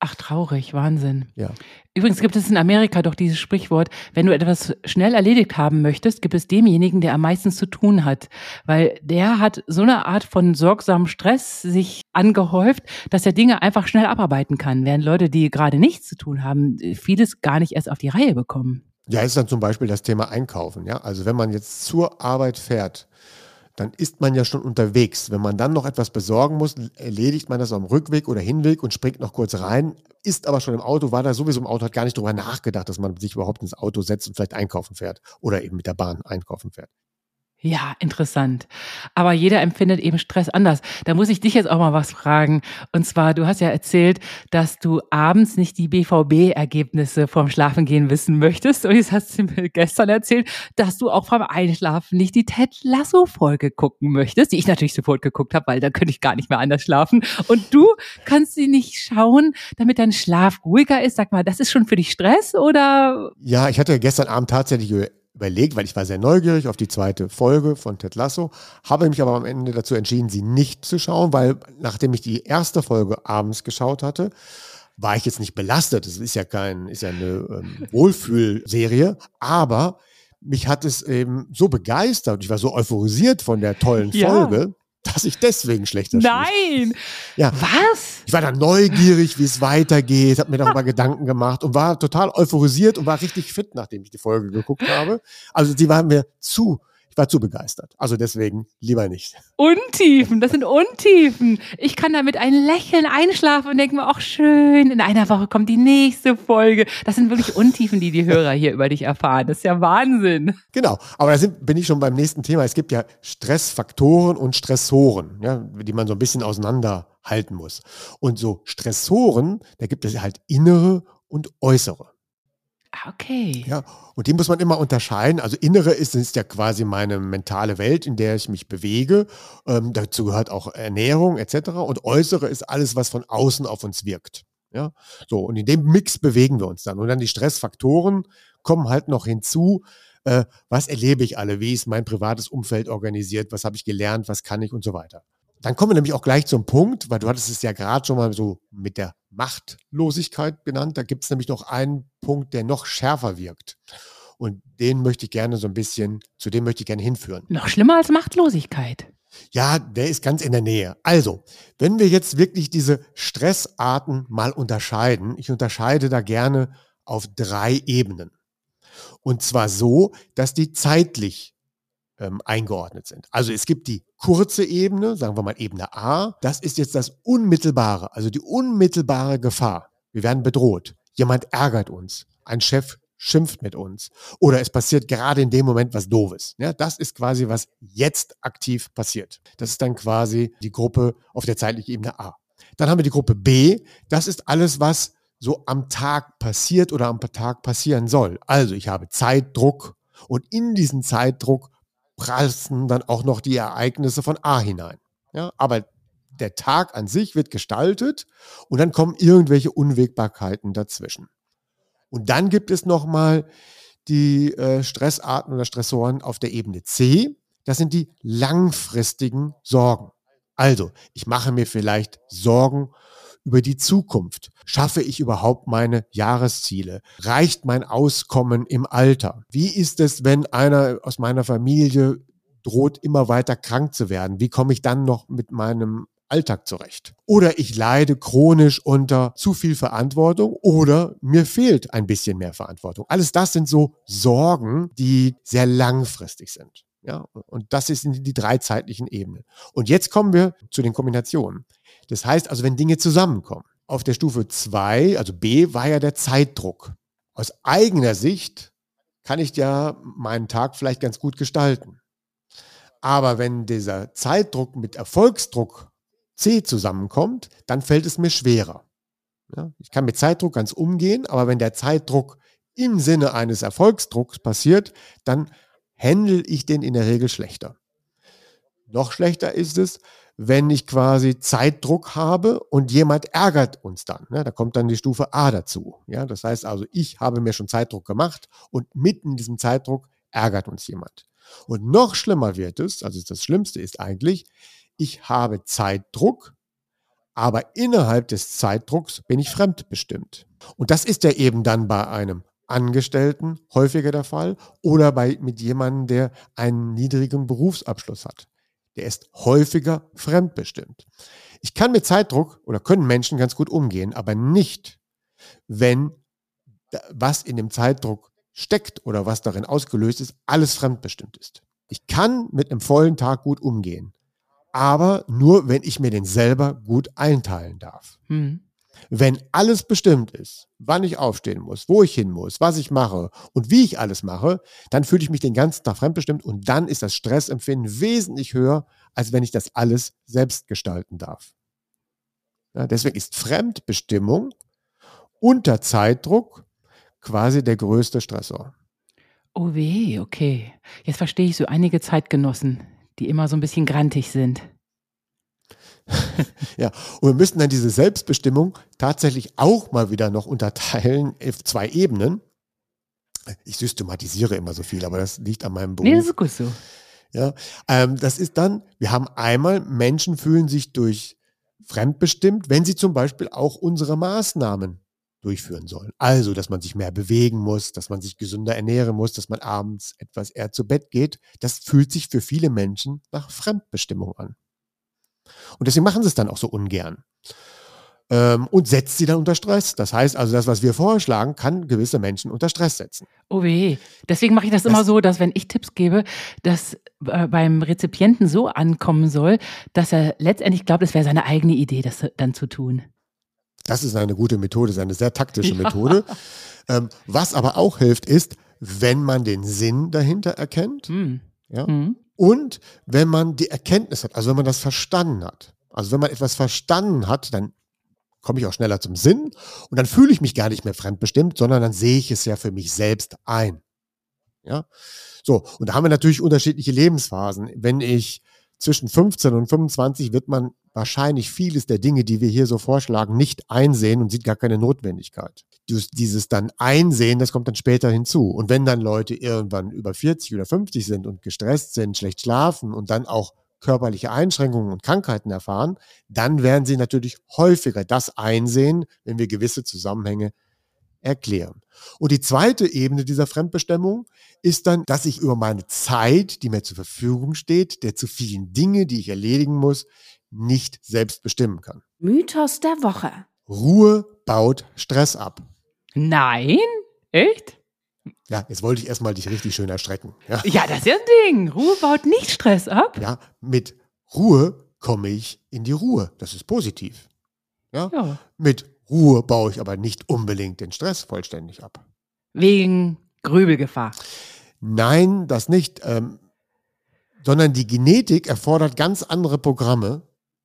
Ach, traurig, Wahnsinn. Ja. Übrigens gibt es in Amerika doch dieses Sprichwort, wenn du etwas schnell erledigt haben möchtest, gibt es demjenigen, der am meisten zu tun hat. Weil der hat so eine Art von sorgsamem Stress sich angehäuft, dass er Dinge einfach schnell abarbeiten kann, während Leute, die gerade nichts zu tun haben, vieles gar nicht erst auf die Reihe bekommen. Ja, ist dann zum Beispiel das Thema Einkaufen. Ja, also wenn man jetzt zur Arbeit fährt, dann ist man ja schon unterwegs. Wenn man dann noch etwas besorgen muss, erledigt man das am Rückweg oder Hinweg und springt noch kurz rein, ist aber schon im Auto, war da sowieso im Auto, hat gar nicht drüber nachgedacht, dass man sich überhaupt ins Auto setzt und vielleicht einkaufen fährt oder eben mit der Bahn einkaufen fährt. Ja, interessant. Aber jeder empfindet eben Stress anders. Da muss ich dich jetzt auch mal was fragen. Und zwar, du hast ja erzählt, dass du abends nicht die BVB-Ergebnisse vorm Schlafengehen wissen möchtest. Und jetzt hast du mir gestern erzählt, dass du auch beim Einschlafen nicht die Ted Lasso-Folge gucken möchtest, die ich natürlich sofort geguckt habe, weil da könnte ich gar nicht mehr anders schlafen. Und du kannst sie nicht schauen, damit dein Schlaf ruhiger ist. Sag mal, das ist schon für dich Stress oder? Ja, ich hatte gestern Abend tatsächlich überlegt, weil ich war sehr neugierig auf die zweite Folge von Ted Lasso, habe mich aber am Ende dazu entschieden, sie nicht zu schauen, weil nachdem ich die erste Folge abends geschaut hatte, war ich jetzt nicht belastet. Es ist ja kein, ist ja eine ähm, Wohlfühlserie, aber mich hat es eben so begeistert. Ich war so euphorisiert von der tollen ja. Dass ich deswegen schlechter Nein! Ja. Was? Ich war dann neugierig, wie es weitergeht, habe mir darüber Gedanken gemacht und war total euphorisiert und war richtig fit, nachdem ich die Folge geguckt habe. Also die waren mir zu ich war zu begeistert. Also deswegen lieber nicht. Untiefen, das sind Untiefen. Ich kann damit ein Lächeln einschlafen und denke mir, auch schön, in einer Woche kommt die nächste Folge. Das sind wirklich Untiefen, die die Hörer hier über dich erfahren. Das ist ja Wahnsinn. Genau, aber da sind, bin ich schon beim nächsten Thema. Es gibt ja Stressfaktoren und Stressoren, ja, die man so ein bisschen auseinanderhalten muss. Und so Stressoren, da gibt es halt innere und äußere. Ah, okay. Ja, und die muss man immer unterscheiden. Also innere ist, ist ja quasi meine mentale Welt, in der ich mich bewege. Ähm, dazu gehört auch Ernährung etc. Und äußere ist alles, was von außen auf uns wirkt. Ja, so und in dem Mix bewegen wir uns dann. Und dann die Stressfaktoren kommen halt noch hinzu. Äh, was erlebe ich alle? Wie ist mein privates Umfeld organisiert? Was habe ich gelernt? Was kann ich und so weiter. Dann kommen wir nämlich auch gleich zum Punkt, weil du hattest es ja gerade schon mal so mit der Machtlosigkeit benannt. Da gibt es nämlich noch einen Punkt, der noch schärfer wirkt. Und den möchte ich gerne so ein bisschen, zu dem möchte ich gerne hinführen. Noch schlimmer als Machtlosigkeit. Ja, der ist ganz in der Nähe. Also, wenn wir jetzt wirklich diese Stressarten mal unterscheiden, ich unterscheide da gerne auf drei Ebenen. Und zwar so, dass die zeitlich ähm, eingeordnet sind. Also es gibt die kurze Ebene, sagen wir mal Ebene A. Das ist jetzt das Unmittelbare, also die unmittelbare Gefahr. Wir werden bedroht. Jemand ärgert uns. Ein Chef schimpft mit uns. Oder es passiert gerade in dem Moment was Doofes. Ja, das ist quasi, was jetzt aktiv passiert. Das ist dann quasi die Gruppe auf der zeitlichen Ebene A. Dann haben wir die Gruppe B. Das ist alles, was so am Tag passiert oder am Tag passieren soll. Also ich habe Zeitdruck und in diesen Zeitdruck prassen dann auch noch die Ereignisse von A hinein. Ja, aber der Tag an sich wird gestaltet und dann kommen irgendwelche Unwägbarkeiten dazwischen. Und dann gibt es nochmal die äh, Stressarten oder Stressoren auf der Ebene C. Das sind die langfristigen Sorgen. Also, ich mache mir vielleicht Sorgen über die Zukunft. Schaffe ich überhaupt meine Jahresziele? Reicht mein Auskommen im Alter? Wie ist es, wenn einer aus meiner Familie droht, immer weiter krank zu werden? Wie komme ich dann noch mit meinem Alltag zurecht. Oder ich leide chronisch unter zu viel Verantwortung oder mir fehlt ein bisschen mehr Verantwortung. Alles das sind so Sorgen, die sehr langfristig sind. Ja, und das sind die drei zeitlichen Ebenen. Und jetzt kommen wir zu den Kombinationen. Das heißt also, wenn Dinge zusammenkommen. Auf der Stufe 2, also B, war ja der Zeitdruck. Aus eigener Sicht kann ich ja meinen Tag vielleicht ganz gut gestalten. Aber wenn dieser Zeitdruck mit Erfolgsdruck C zusammenkommt, dann fällt es mir schwerer. Ja, ich kann mit Zeitdruck ganz umgehen, aber wenn der Zeitdruck im Sinne eines Erfolgsdrucks passiert, dann handle ich den in der Regel schlechter. Noch schlechter ist es, wenn ich quasi Zeitdruck habe und jemand ärgert uns dann. Ne? Da kommt dann die Stufe A dazu. Ja? Das heißt also, ich habe mir schon Zeitdruck gemacht und mitten in diesem Zeitdruck ärgert uns jemand. Und noch schlimmer wird es, also das Schlimmste ist eigentlich, ich habe Zeitdruck, aber innerhalb des Zeitdrucks bin ich fremdbestimmt. Und das ist ja eben dann bei einem Angestellten häufiger der Fall oder bei, mit jemandem, der einen niedrigen Berufsabschluss hat der ist häufiger fremdbestimmt. Ich kann mit Zeitdruck oder können Menschen ganz gut umgehen, aber nicht, wenn was in dem Zeitdruck steckt oder was darin ausgelöst ist, alles fremdbestimmt ist. Ich kann mit einem vollen Tag gut umgehen, aber nur, wenn ich mir den selber gut einteilen darf. Hm. Wenn alles bestimmt ist, wann ich aufstehen muss, wo ich hin muss, was ich mache und wie ich alles mache, dann fühle ich mich den ganzen Tag fremdbestimmt und dann ist das Stressempfinden wesentlich höher, als wenn ich das alles selbst gestalten darf. Ja, deswegen ist Fremdbestimmung unter Zeitdruck quasi der größte Stressor. Oh weh, okay. Jetzt verstehe ich so einige Zeitgenossen, die immer so ein bisschen grantig sind. ja, und wir müssen dann diese Selbstbestimmung tatsächlich auch mal wieder noch unterteilen auf zwei Ebenen. Ich systematisiere immer so viel, aber das liegt an meinem Beruf. Nee, das ist gut so. Ja, ähm, das ist dann, wir haben einmal, Menschen fühlen sich durch fremdbestimmt, wenn sie zum Beispiel auch unsere Maßnahmen durchführen sollen. Also, dass man sich mehr bewegen muss, dass man sich gesünder ernähren muss, dass man abends etwas eher zu Bett geht. Das fühlt sich für viele Menschen nach Fremdbestimmung an. Und deswegen machen sie es dann auch so ungern. Ähm, und setzt sie dann unter Stress. Das heißt also, das, was wir vorschlagen, kann gewisse Menschen unter Stress setzen. Oh weh. Deswegen mache ich das, das immer so, dass wenn ich Tipps gebe, dass äh, beim Rezipienten so ankommen soll, dass er letztendlich glaubt, es wäre seine eigene Idee, das dann zu tun. Das ist eine gute Methode, ist eine sehr taktische ja. Methode. Ähm, was aber auch hilft, ist, wenn man den Sinn dahinter erkennt. Mhm. Ja, mhm. Und wenn man die Erkenntnis hat, also wenn man das verstanden hat. Also wenn man etwas verstanden hat, dann komme ich auch schneller zum Sinn und dann fühle ich mich gar nicht mehr fremdbestimmt, sondern dann sehe ich es ja für mich selbst ein. Ja, so. Und da haben wir natürlich unterschiedliche Lebensphasen. Wenn ich zwischen 15 und 25 wird man wahrscheinlich vieles der Dinge, die wir hier so vorschlagen, nicht einsehen und sieht gar keine Notwendigkeit. Dieses dann einsehen, das kommt dann später hinzu. Und wenn dann Leute irgendwann über 40 oder 50 sind und gestresst sind, schlecht schlafen und dann auch körperliche Einschränkungen und Krankheiten erfahren, dann werden sie natürlich häufiger das einsehen, wenn wir gewisse Zusammenhänge erklären. Und die zweite Ebene dieser Fremdbestimmung ist dann, dass ich über meine Zeit, die mir zur Verfügung steht, der zu vielen Dinge, die ich erledigen muss, nicht selbst bestimmen kann. Mythos der Woche. Ruhe baut Stress ab. Nein? Echt? Ja, jetzt wollte ich erstmal dich richtig schön erstrecken. Ja. ja, das ist ja ein Ding. Ruhe baut nicht Stress ab. Ja, mit Ruhe komme ich in die Ruhe. Das ist positiv. Ja? ja. Mit Ruhe baue ich aber nicht unbedingt den Stress vollständig ab. Wegen Grübelgefahr. Nein, das nicht. Ähm, sondern die Genetik erfordert ganz andere Programme,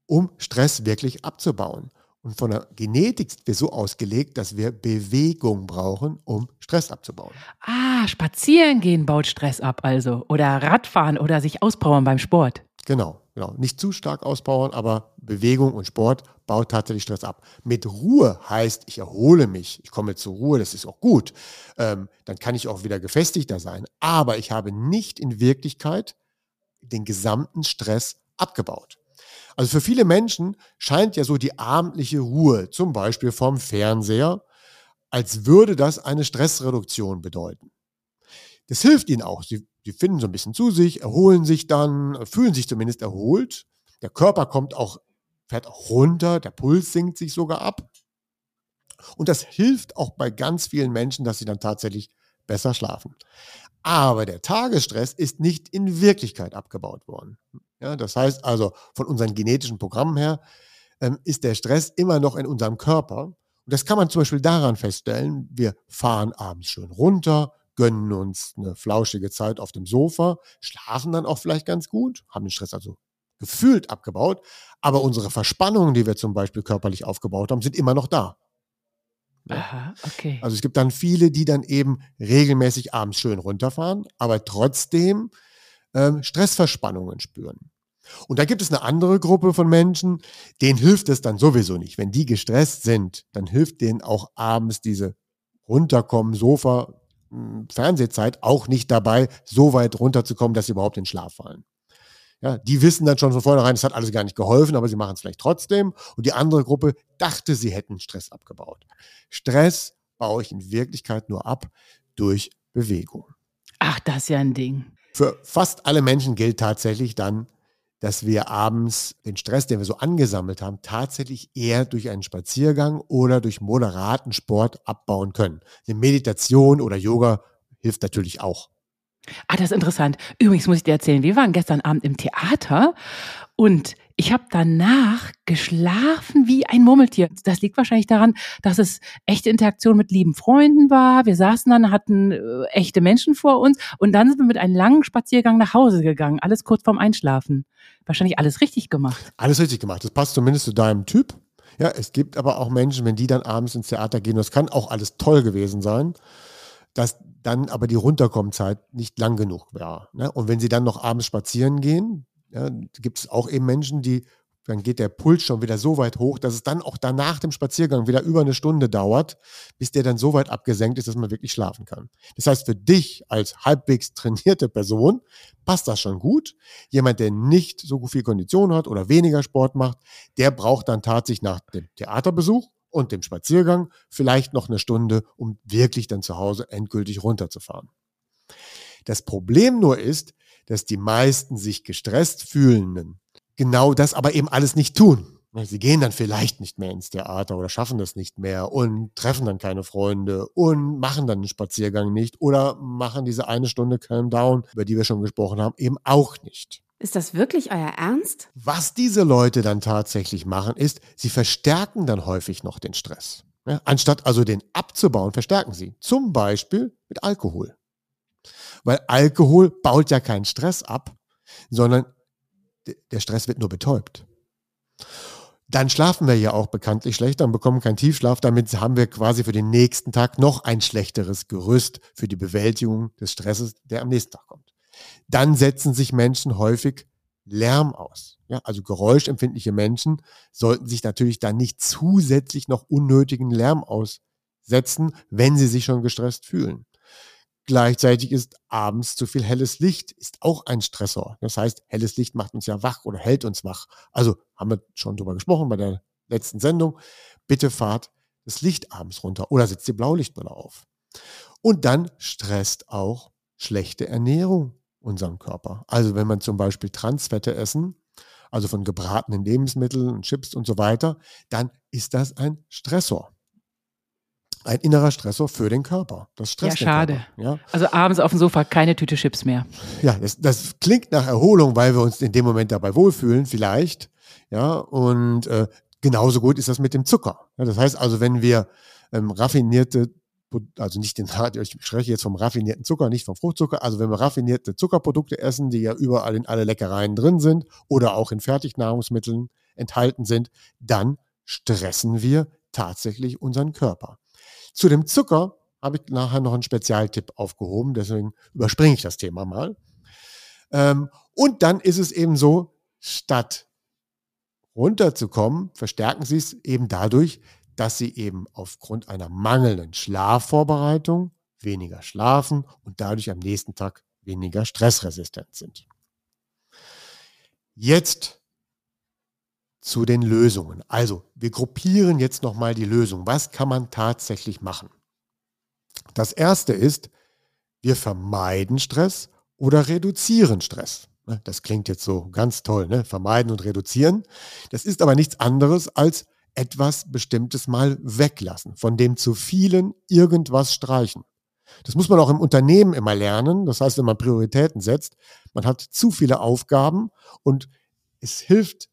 um Stress wirklich abzubauen. Und von der Genetik sind wir so ausgelegt, dass wir Bewegung brauchen, um Stress abzubauen. Ah, spazieren gehen baut Stress ab also. Oder Radfahren oder sich auspowern beim Sport. Genau, genau. Nicht zu stark auspowern, aber Bewegung und Sport baut tatsächlich Stress ab. Mit Ruhe heißt, ich erhole mich, ich komme zur Ruhe, das ist auch gut. Ähm, dann kann ich auch wieder gefestigter sein. Aber ich habe nicht in Wirklichkeit den gesamten Stress abgebaut. Also für viele Menschen scheint ja so die abendliche Ruhe, zum Beispiel vom Fernseher, als würde das eine Stressreduktion bedeuten. Das hilft ihnen auch. Sie, sie finden so ein bisschen zu sich, erholen sich dann, fühlen sich zumindest erholt. Der Körper kommt auch, fährt auch runter, der Puls sinkt sich sogar ab. Und das hilft auch bei ganz vielen Menschen, dass sie dann tatsächlich besser schlafen. Aber der Tagesstress ist nicht in Wirklichkeit abgebaut worden. Ja, das heißt also, von unseren genetischen Programmen her ähm, ist der Stress immer noch in unserem Körper. Und das kann man zum Beispiel daran feststellen, wir fahren abends schön runter, gönnen uns eine flauschige Zeit auf dem Sofa, schlafen dann auch vielleicht ganz gut, haben den Stress also gefühlt abgebaut, aber unsere Verspannungen, die wir zum Beispiel körperlich aufgebaut haben, sind immer noch da. Aha, okay. Also es gibt dann viele, die dann eben regelmäßig abends schön runterfahren, aber trotzdem ähm, Stressverspannungen spüren. Und da gibt es eine andere Gruppe von Menschen, denen hilft es dann sowieso nicht. Wenn die gestresst sind, dann hilft denen auch abends diese runterkommen, Sofa, hm, Fernsehzeit auch nicht dabei, so weit runterzukommen, dass sie überhaupt in Schlaf fallen. Ja, die wissen dann schon von vornherein, es hat alles gar nicht geholfen, aber sie machen es vielleicht trotzdem. Und die andere Gruppe dachte, sie hätten Stress abgebaut. Stress baue ich in Wirklichkeit nur ab durch Bewegung. Ach, das ist ja ein Ding. Für fast alle Menschen gilt tatsächlich dann, dass wir abends den Stress, den wir so angesammelt haben, tatsächlich eher durch einen Spaziergang oder durch moderaten Sport abbauen können. Eine Meditation oder Yoga hilft natürlich auch. Ah, das ist interessant. Übrigens muss ich dir erzählen, wir waren gestern Abend im Theater und ich habe danach geschlafen wie ein Murmeltier. Das liegt wahrscheinlich daran, dass es echte Interaktion mit lieben Freunden war. Wir saßen dann, hatten äh, echte Menschen vor uns und dann sind wir mit einem langen Spaziergang nach Hause gegangen. Alles kurz vorm Einschlafen. Wahrscheinlich alles richtig gemacht. Alles richtig gemacht. Das passt zumindest zu deinem Typ. Ja, es gibt aber auch Menschen, wenn die dann abends ins Theater gehen, das kann auch alles toll gewesen sein, dass dann aber die Runterkommenzeit nicht lang genug war. Ne? Und wenn sie dann noch abends spazieren gehen, ja, gibt es auch eben Menschen, die, dann geht der Puls schon wieder so weit hoch, dass es dann auch danach dem Spaziergang wieder über eine Stunde dauert, bis der dann so weit abgesenkt ist, dass man wirklich schlafen kann. Das heißt, für dich als halbwegs trainierte Person passt das schon gut. Jemand, der nicht so viel Kondition hat oder weniger Sport macht, der braucht dann tatsächlich nach dem Theaterbesuch und dem Spaziergang vielleicht noch eine Stunde, um wirklich dann zu Hause endgültig runterzufahren. Das Problem nur ist, dass die meisten sich gestresst fühlenden genau das aber eben alles nicht tun. Sie gehen dann vielleicht nicht mehr ins Theater oder schaffen das nicht mehr und treffen dann keine Freunde und machen dann einen Spaziergang nicht oder machen diese eine Stunde Calm Down, über die wir schon gesprochen haben, eben auch nicht. Ist das wirklich euer Ernst? Was diese Leute dann tatsächlich machen, ist, sie verstärken dann häufig noch den Stress. Ja, anstatt also den abzubauen, verstärken sie. Zum Beispiel mit Alkohol. Weil Alkohol baut ja keinen Stress ab, sondern der Stress wird nur betäubt. Dann schlafen wir ja auch bekanntlich schlechter und bekommen keinen Tiefschlaf. Damit haben wir quasi für den nächsten Tag noch ein schlechteres Gerüst für die Bewältigung des Stresses, der am nächsten Tag kommt. Dann setzen sich Menschen häufig Lärm aus. Ja, also geräuschempfindliche Menschen sollten sich natürlich dann nicht zusätzlich noch unnötigen Lärm aussetzen, wenn sie sich schon gestresst fühlen. Gleichzeitig ist abends zu viel helles Licht, ist auch ein Stressor. Das heißt, helles Licht macht uns ja wach oder hält uns wach. Also haben wir schon drüber gesprochen bei der letzten Sendung. Bitte fahrt das Licht abends runter oder setzt die Blaulichtbrille auf. Und dann stresst auch schlechte Ernährung unseren Körper. Also wenn man zum Beispiel Transfette essen, also von gebratenen Lebensmitteln, Chips und so weiter, dann ist das ein Stressor ein innerer Stressor für den Körper. Das stresst ja, schade. Ja? Also abends auf dem Sofa keine Tüte Chips mehr. Ja, das, das, klingt nach Erholung, weil wir uns in dem Moment dabei wohlfühlen, vielleicht. Ja, und äh, genauso gut ist das mit dem Zucker. Ja, das heißt also, wenn wir ähm, raffinierte, also nicht den, ich spreche jetzt vom raffinierten Zucker, nicht vom Fruchtzucker, also wenn wir raffinierte Zuckerprodukte essen, die ja überall in alle Leckereien drin sind oder auch in Fertignahrungsmitteln enthalten sind, dann stressen wir tatsächlich unseren Körper. Zu dem Zucker habe ich nachher noch einen Spezialtipp aufgehoben, deswegen überspringe ich das Thema mal. Ähm, und dann ist es eben so, statt runterzukommen, verstärken sie es eben dadurch, dass sie eben aufgrund einer mangelnden Schlafvorbereitung weniger schlafen und dadurch am nächsten Tag weniger stressresistent sind. Jetzt zu den Lösungen. Also, wir gruppieren jetzt nochmal die Lösung. Was kann man tatsächlich machen? Das erste ist, wir vermeiden Stress oder reduzieren Stress. Das klingt jetzt so ganz toll, ne? vermeiden und reduzieren. Das ist aber nichts anderes als etwas Bestimmtes mal weglassen, von dem zu vielen irgendwas streichen. Das muss man auch im Unternehmen immer lernen. Das heißt, wenn man Prioritäten setzt, man hat zu viele Aufgaben und es hilft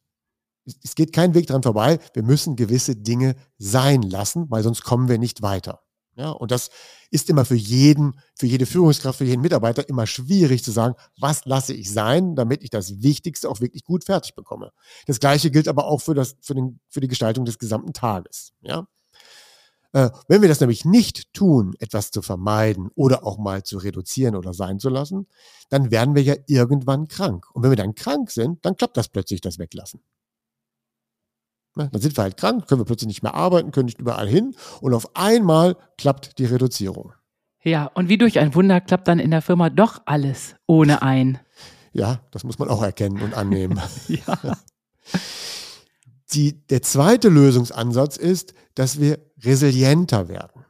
es geht kein Weg dran vorbei. Wir müssen gewisse Dinge sein lassen, weil sonst kommen wir nicht weiter. Ja, und das ist immer für jeden, für jede Führungskraft, für jeden Mitarbeiter immer schwierig zu sagen, was lasse ich sein, damit ich das Wichtigste auch wirklich gut fertig bekomme. Das Gleiche gilt aber auch für, das, für, den, für die Gestaltung des gesamten Tages. Ja? Äh, wenn wir das nämlich nicht tun, etwas zu vermeiden oder auch mal zu reduzieren oder sein zu lassen, dann werden wir ja irgendwann krank. Und wenn wir dann krank sind, dann klappt das plötzlich, das Weglassen. Ne? Dann sind wir halt krank, können wir plötzlich nicht mehr arbeiten, können nicht überall hin und auf einmal klappt die Reduzierung. Ja, und wie durch ein Wunder klappt dann in der Firma doch alles ohne ein. Ja, das muss man auch erkennen und annehmen. ja. Die, der zweite Lösungsansatz ist, dass wir resilienter werden.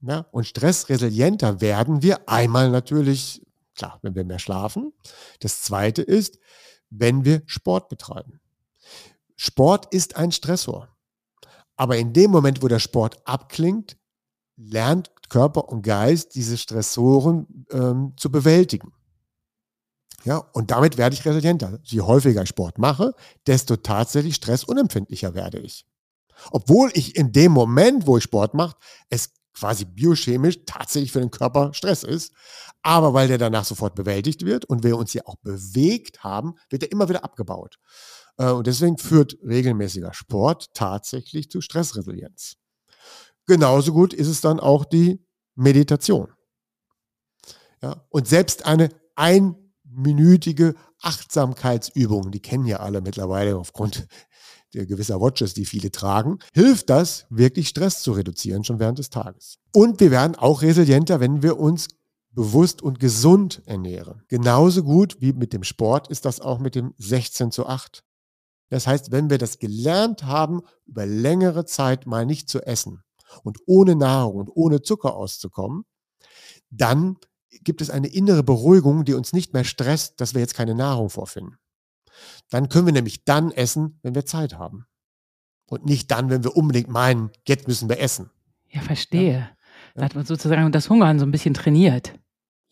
Ja, und stressresilienter werden wir einmal natürlich, klar, wenn wir mehr schlafen. Das zweite ist, wenn wir Sport betreiben. Sport ist ein Stressor. Aber in dem Moment, wo der Sport abklingt, lernt Körper und Geist diese Stressoren ähm, zu bewältigen. Ja, und damit werde ich resilienter. Je häufiger ich Sport mache, desto tatsächlich stressunempfindlicher werde ich. Obwohl ich in dem Moment, wo ich Sport mache, es quasi biochemisch tatsächlich für den Körper Stress ist. Aber weil der danach sofort bewältigt wird und wir uns ja auch bewegt haben, wird er immer wieder abgebaut. Äh, und deswegen führt regelmäßiger Sport tatsächlich zu Stressresilienz. Genauso gut ist es dann auch die Meditation. Ja, und selbst eine einminütige Achtsamkeitsübung, die kennen ja alle mittlerweile aufgrund der gewisser Watches, die viele tragen, hilft das, wirklich Stress zu reduzieren, schon während des Tages. Und wir werden auch resilienter, wenn wir uns bewusst und gesund ernähren. Genauso gut wie mit dem Sport ist das auch mit dem 16 zu 8. Das heißt, wenn wir das gelernt haben, über längere Zeit mal nicht zu essen und ohne Nahrung und ohne Zucker auszukommen, dann gibt es eine innere Beruhigung, die uns nicht mehr stresst, dass wir jetzt keine Nahrung vorfinden. Dann können wir nämlich dann essen, wenn wir Zeit haben. Und nicht dann, wenn wir unbedingt meinen, jetzt müssen wir essen. Ja, verstehe. Ja. Da hat man sozusagen das Hungern so ein bisschen trainiert.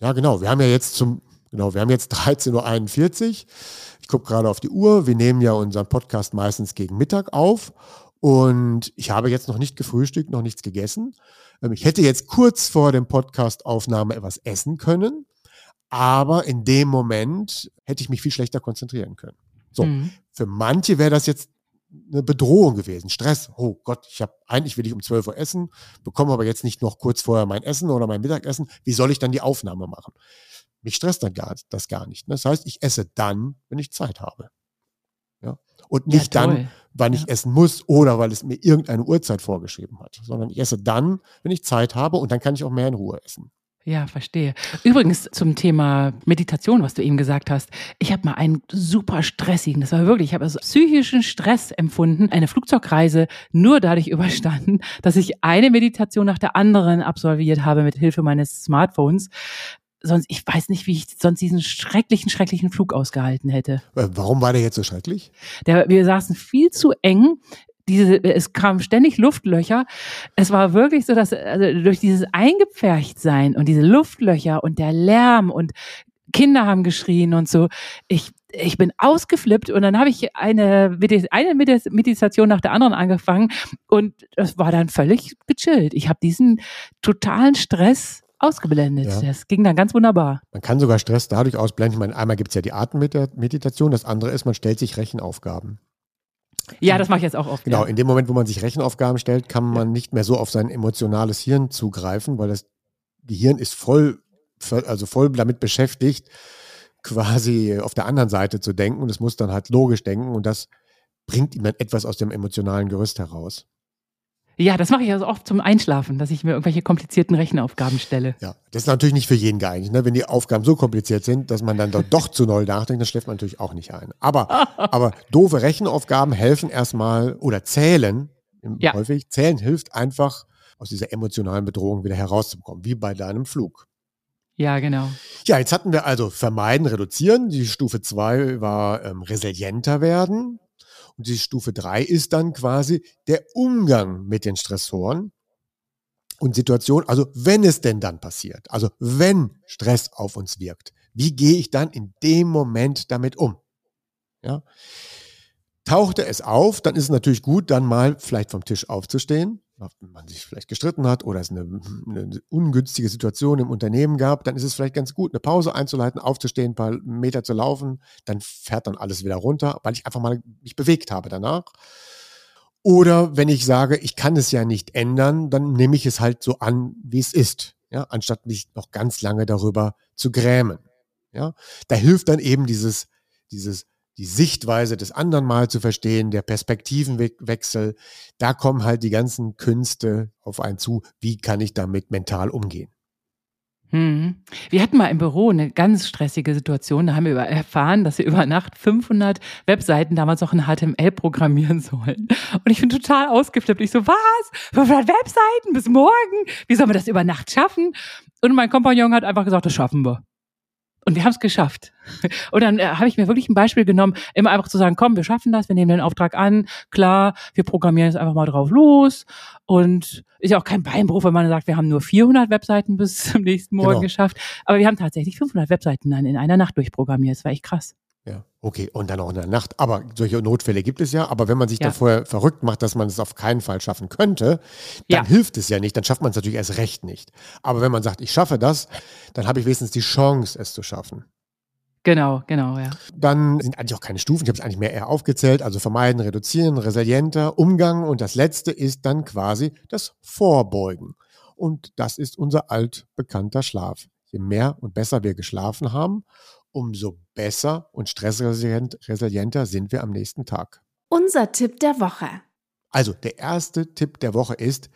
Ja, genau. Wir haben ja jetzt zum, genau, wir haben jetzt 13.41 Uhr. Ich gucke gerade auf die Uhr. Wir nehmen ja unseren Podcast meistens gegen Mittag auf. Und ich habe jetzt noch nicht gefrühstückt, noch nichts gegessen. Ähm, ich hätte jetzt kurz vor dem Podcast-Aufnahme etwas essen können. Aber in dem Moment hätte ich mich viel schlechter konzentrieren können. So, mhm. für manche wäre das jetzt eine Bedrohung gewesen, Stress. Oh Gott, ich habe eigentlich will ich um 12 Uhr essen, bekomme aber jetzt nicht noch kurz vorher mein Essen oder mein Mittagessen. Wie soll ich dann die Aufnahme machen? Mich stresst dann gar, das gar nicht. Ne? Das heißt, ich esse dann, wenn ich Zeit habe. Ja? Und nicht ja, dann, wann ja. ich essen muss oder weil es mir irgendeine Uhrzeit vorgeschrieben hat, sondern ich esse dann, wenn ich Zeit habe und dann kann ich auch mehr in Ruhe essen. Ja, verstehe. Übrigens zum Thema Meditation, was du eben gesagt hast. Ich habe mal einen super stressigen, das war wirklich, ich habe also psychischen Stress empfunden, eine Flugzeugreise nur dadurch überstanden, dass ich eine Meditation nach der anderen absolviert habe mit Hilfe meines Smartphones. Sonst, ich weiß nicht, wie ich sonst diesen schrecklichen, schrecklichen Flug ausgehalten hätte. Äh, warum war der jetzt so schrecklich? Der, wir saßen viel zu eng diese, es kamen ständig Luftlöcher. Es war wirklich so, dass also durch dieses Eingepferchtsein und diese Luftlöcher und der Lärm und Kinder haben geschrien und so, ich, ich bin ausgeflippt und dann habe ich eine, eine Meditation nach der anderen angefangen und es war dann völlig gechillt. Ich habe diesen totalen Stress ausgeblendet. Ja. Das ging dann ganz wunderbar. Man kann sogar Stress dadurch ausblenden. Ich meine, einmal gibt es ja die Atemmeditation, das andere ist, man stellt sich Rechenaufgaben. Ja, das mache ich jetzt auch oft. Genau, ja. in dem Moment, wo man sich Rechenaufgaben stellt, kann man nicht mehr so auf sein emotionales Hirn zugreifen, weil das Gehirn ist voll, also voll damit beschäftigt, quasi auf der anderen Seite zu denken und es muss dann halt logisch denken und das bringt ihm dann etwas aus dem emotionalen Gerüst heraus. Ja, das mache ich also oft zum Einschlafen, dass ich mir irgendwelche komplizierten Rechenaufgaben stelle. Ja, das ist natürlich nicht für jeden geeignet. Ne? Wenn die Aufgaben so kompliziert sind, dass man dann dort doch zu neu nachdenkt, dann schläft man natürlich auch nicht ein. Aber, aber doofe Rechenaufgaben helfen erstmal oder zählen, ja. häufig, zählen hilft einfach, aus dieser emotionalen Bedrohung wieder herauszukommen, wie bei deinem Flug. Ja, genau. Ja, jetzt hatten wir also vermeiden, reduzieren. Die Stufe 2 war ähm, resilienter werden. Und die Stufe drei ist dann quasi der Umgang mit den Stressoren und Situationen, also wenn es denn dann passiert, also wenn Stress auf uns wirkt, wie gehe ich dann in dem Moment damit um? Ja. Tauchte es auf, dann ist es natürlich gut, dann mal vielleicht vom Tisch aufzustehen, man sich vielleicht gestritten hat oder es eine, eine, ungünstige Situation im Unternehmen gab, dann ist es vielleicht ganz gut, eine Pause einzuleiten, aufzustehen, ein paar Meter zu laufen, dann fährt dann alles wieder runter, weil ich einfach mal mich bewegt habe danach. Oder wenn ich sage, ich kann es ja nicht ändern, dann nehme ich es halt so an, wie es ist, ja, anstatt mich noch ganz lange darüber zu grämen. Ja, da hilft dann eben dieses, dieses die Sichtweise des anderen mal zu verstehen, der Perspektivenwechsel, da kommen halt die ganzen Künste auf einen zu. Wie kann ich damit mental umgehen? Hm. Wir hatten mal im Büro eine ganz stressige Situation. Da haben wir erfahren, dass wir über Nacht 500 Webseiten damals noch in HTML programmieren sollen. Und ich bin total ausgeflippt. Ich so, was? 500 Webseiten bis morgen? Wie sollen wir das über Nacht schaffen? Und mein Kompagnon hat einfach gesagt, das schaffen wir. Und wir haben es geschafft. Und dann äh, habe ich mir wirklich ein Beispiel genommen, immer einfach zu sagen, komm, wir schaffen das, wir nehmen den Auftrag an, klar, wir programmieren jetzt einfach mal drauf los. Und ist ja auch kein Beinbruch, wenn man sagt, wir haben nur 400 Webseiten bis zum nächsten Morgen genau. geschafft. Aber wir haben tatsächlich 500 Webseiten dann in einer Nacht durchprogrammiert. Das war echt krass. Ja, okay. Und dann auch in der Nacht. Aber solche Notfälle gibt es ja. Aber wenn man sich ja. vorher verrückt macht, dass man es auf keinen Fall schaffen könnte, dann ja. hilft es ja nicht. Dann schafft man es natürlich erst recht nicht. Aber wenn man sagt, ich schaffe das, dann habe ich wenigstens die Chance, es zu schaffen. Genau, genau, ja. Dann sind eigentlich auch keine Stufen. Ich habe es eigentlich mehr eher aufgezählt. Also vermeiden, reduzieren, resilienter Umgang. Und das letzte ist dann quasi das Vorbeugen. Und das ist unser altbekannter Schlaf. Je mehr und besser wir geschlafen haben, umso besser und stressresilienter sind wir am nächsten Tag. Unser Tipp der Woche. Also der erste Tipp der Woche ist,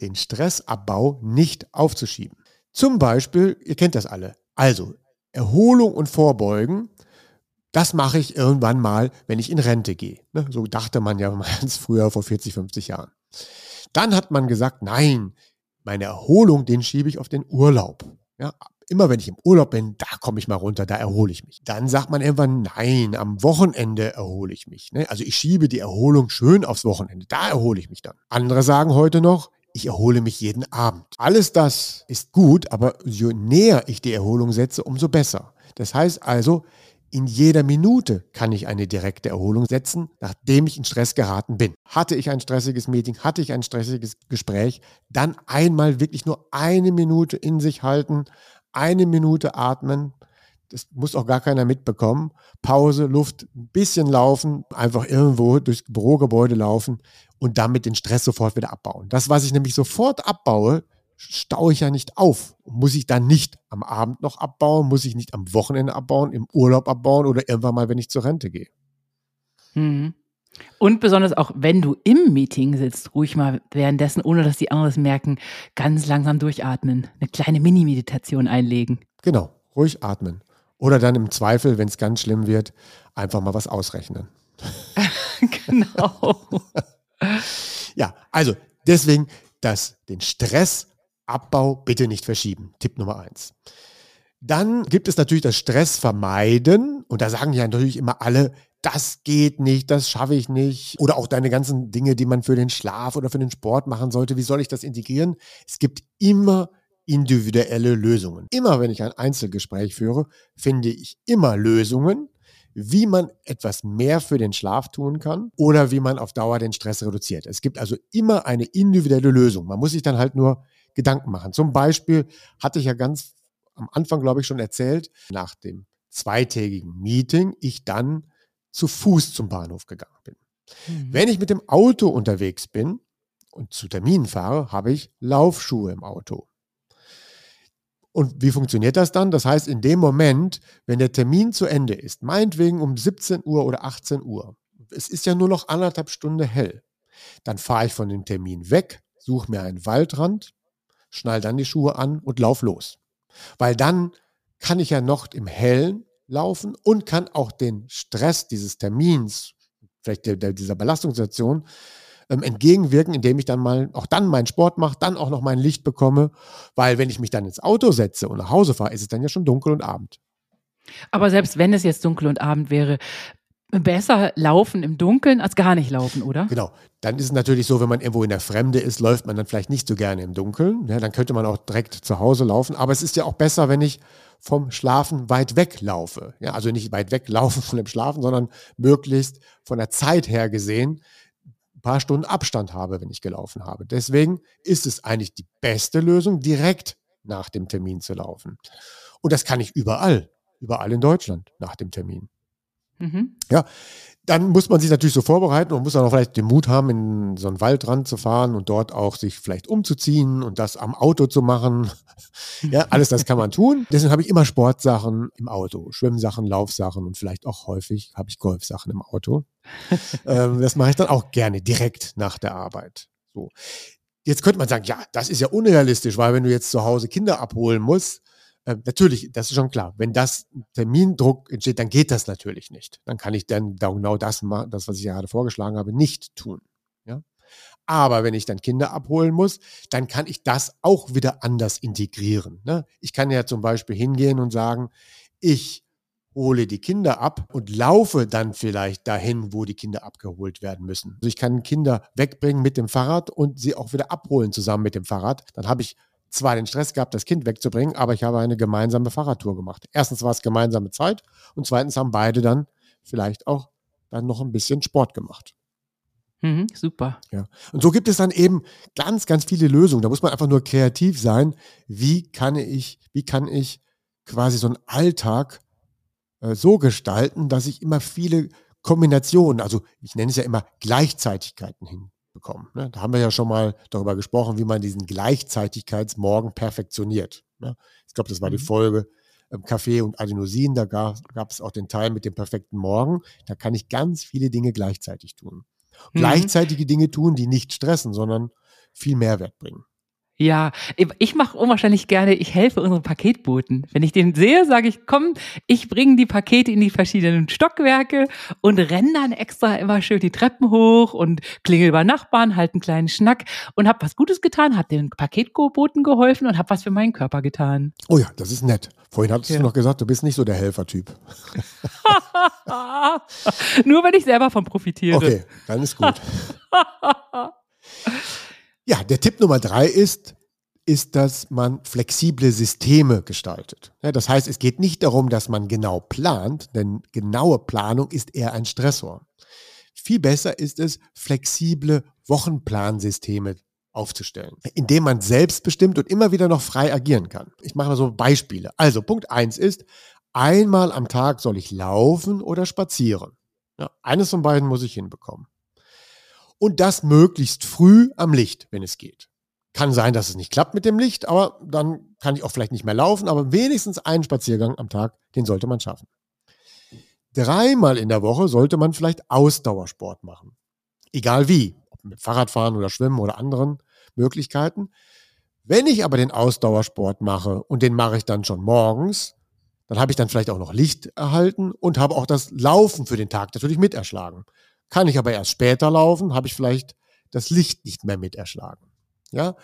den Stressabbau nicht aufzuschieben. Zum Beispiel, ihr kennt das alle, also Erholung und Vorbeugen, das mache ich irgendwann mal, wenn ich in Rente gehe. Ne, so dachte man ja ganz früher vor 40, 50 Jahren. Dann hat man gesagt, nein, meine Erholung, den schiebe ich auf den Urlaub. Ja, immer wenn ich im Urlaub bin, da komme ich mal runter, da erhole ich mich. Dann sagt man irgendwann, nein, am Wochenende erhole ich mich. Ne? Also ich schiebe die Erholung schön aufs Wochenende, da erhole ich mich dann. Andere sagen heute noch, ich erhole mich jeden Abend. Alles das ist gut, aber je näher ich die Erholung setze, umso besser. Das heißt also, in jeder Minute kann ich eine direkte Erholung setzen, nachdem ich in Stress geraten bin. Hatte ich ein stressiges Meeting, hatte ich ein stressiges Gespräch, dann einmal wirklich nur eine Minute in sich halten, eine Minute atmen. Das muss auch gar keiner mitbekommen. Pause, Luft, ein bisschen laufen, einfach irgendwo durchs Bürogebäude laufen und damit den Stress sofort wieder abbauen. Das, was ich nämlich sofort abbaue, staue ich ja nicht auf. Muss ich dann nicht am Abend noch abbauen, muss ich nicht am Wochenende abbauen, im Urlaub abbauen oder irgendwann mal, wenn ich zur Rente gehe. Mhm. Und besonders auch, wenn du im Meeting sitzt, ruhig mal währenddessen, ohne dass die anderen es merken, ganz langsam durchatmen. Eine kleine Mini-Meditation einlegen. Genau, ruhig atmen. Oder dann im Zweifel, wenn es ganz schlimm wird, einfach mal was ausrechnen. genau. ja, also deswegen das, den Stressabbau bitte nicht verschieben. Tipp Nummer eins. Dann gibt es natürlich das Stress vermeiden. Und da sagen ja natürlich immer alle, das geht nicht, das schaffe ich nicht. Oder auch deine ganzen Dinge, die man für den Schlaf oder für den Sport machen sollte. Wie soll ich das integrieren? Es gibt immer individuelle Lösungen. Immer wenn ich ein Einzelgespräch führe, finde ich immer Lösungen, wie man etwas mehr für den Schlaf tun kann oder wie man auf Dauer den Stress reduziert. Es gibt also immer eine individuelle Lösung. Man muss sich dann halt nur Gedanken machen. Zum Beispiel hatte ich ja ganz am Anfang, glaube ich, schon erzählt, nach dem zweitägigen Meeting ich dann zu Fuß zum Bahnhof gegangen bin. Mhm. Wenn ich mit dem Auto unterwegs bin und zu Terminen fahre, habe ich Laufschuhe im Auto. Und wie funktioniert das dann? Das heißt, in dem Moment, wenn der Termin zu Ende ist, meinetwegen um 17 Uhr oder 18 Uhr, es ist ja nur noch anderthalb Stunden hell, dann fahre ich von dem Termin weg, suche mir einen Waldrand, schnall dann die Schuhe an und lauf los. Weil dann kann ich ja noch im Hellen laufen und kann auch den Stress dieses Termins, vielleicht der, der, dieser Belastungssituation, ähm, entgegenwirken, indem ich dann mal auch dann meinen Sport mache, dann auch noch mein Licht bekomme, weil wenn ich mich dann ins Auto setze und nach Hause fahre, ist es dann ja schon dunkel und Abend. Aber selbst wenn es jetzt dunkel und Abend wäre, besser laufen im Dunkeln als gar nicht laufen, oder? Genau. Dann ist es natürlich so, wenn man irgendwo in der Fremde ist, läuft man dann vielleicht nicht so gerne im Dunkeln. Ja, dann könnte man auch direkt zu Hause laufen. Aber es ist ja auch besser, wenn ich vom Schlafen weit weg laufe. Ja, also nicht weit weg laufen von dem Schlafen, sondern möglichst von der Zeit her gesehen ein paar Stunden Abstand habe, wenn ich gelaufen habe. Deswegen ist es eigentlich die beste Lösung, direkt nach dem Termin zu laufen. Und das kann ich überall, überall in Deutschland nach dem Termin. Mhm. Ja, dann muss man sich natürlich so vorbereiten und muss dann auch vielleicht den Mut haben, in so einen zu fahren und dort auch sich vielleicht umzuziehen und das am Auto zu machen. ja, alles das kann man tun. Deswegen habe ich immer Sportsachen im Auto, Schwimmsachen, Laufsachen und vielleicht auch häufig habe ich Golfsachen im Auto. ähm, das mache ich dann auch gerne direkt nach der Arbeit. So. Jetzt könnte man sagen, ja, das ist ja unrealistisch, weil wenn du jetzt zu Hause Kinder abholen musst, äh, natürlich, das ist schon klar. Wenn das Termindruck entsteht, dann geht das natürlich nicht. Dann kann ich dann genau das, das was ich gerade vorgeschlagen habe, nicht tun. Ja? Aber wenn ich dann Kinder abholen muss, dann kann ich das auch wieder anders integrieren. Ne? Ich kann ja zum Beispiel hingehen und sagen, ich hole die Kinder ab und laufe dann vielleicht dahin, wo die Kinder abgeholt werden müssen. Also ich kann Kinder wegbringen mit dem Fahrrad und sie auch wieder abholen zusammen mit dem Fahrrad. Dann habe ich zwar den Stress gehabt, das Kind wegzubringen, aber ich habe eine gemeinsame Fahrradtour gemacht. Erstens war es gemeinsame Zeit und zweitens haben beide dann vielleicht auch dann noch ein bisschen Sport gemacht. Mhm, super. Ja. Und so gibt es dann eben ganz, ganz viele Lösungen. Da muss man einfach nur kreativ sein. Wie kann ich, wie kann ich quasi so einen Alltag äh, so gestalten, dass ich immer viele Kombinationen, also ich nenne es ja immer Gleichzeitigkeiten hinbekomme. Ne? Da haben wir ja schon mal darüber gesprochen, wie man diesen Gleichzeitigkeitsmorgen perfektioniert. Ne? Ich glaube, das war die mhm. Folge ähm, Kaffee und Adenosin. Da gab es auch den Teil mit dem perfekten Morgen. Da kann ich ganz viele Dinge gleichzeitig tun. Mhm. Gleichzeitige Dinge tun, die nicht stressen, sondern viel Mehrwert bringen. Ja, ich mache unwahrscheinlich gerne, ich helfe unseren Paketboten. Wenn ich den sehe, sage ich, komm, ich bringe die Pakete in die verschiedenen Stockwerke und renne dann extra immer schön die Treppen hoch und klingel bei Nachbarn, halt einen kleinen Schnack und habe was Gutes getan, habe den Paketboten geholfen und habe was für meinen Körper getan. Oh ja, das ist nett. Vorhin hattest ja. du noch gesagt, du bist nicht so der Helfertyp. Nur wenn ich selber von profitiere. Okay, dann ist gut. Ja, der Tipp Nummer drei ist, ist, dass man flexible Systeme gestaltet. Ja, das heißt, es geht nicht darum, dass man genau plant, denn genaue Planung ist eher ein Stressor. Viel besser ist es, flexible Wochenplansysteme aufzustellen, indem man selbstbestimmt und immer wieder noch frei agieren kann. Ich mache mal so Beispiele. Also Punkt eins ist, einmal am Tag soll ich laufen oder spazieren. Ja, eines von beiden muss ich hinbekommen und das möglichst früh am Licht, wenn es geht. Kann sein, dass es nicht klappt mit dem Licht, aber dann kann ich auch vielleicht nicht mehr laufen, aber wenigstens einen Spaziergang am Tag, den sollte man schaffen. Dreimal in der Woche sollte man vielleicht Ausdauersport machen. Egal wie, ob mit Fahrradfahren oder Schwimmen oder anderen Möglichkeiten. Wenn ich aber den Ausdauersport mache und den mache ich dann schon morgens, dann habe ich dann vielleicht auch noch Licht erhalten und habe auch das Laufen für den Tag natürlich miterschlagen. Kann ich aber erst später laufen, habe ich vielleicht das Licht nicht mehr mit erschlagen. Ja?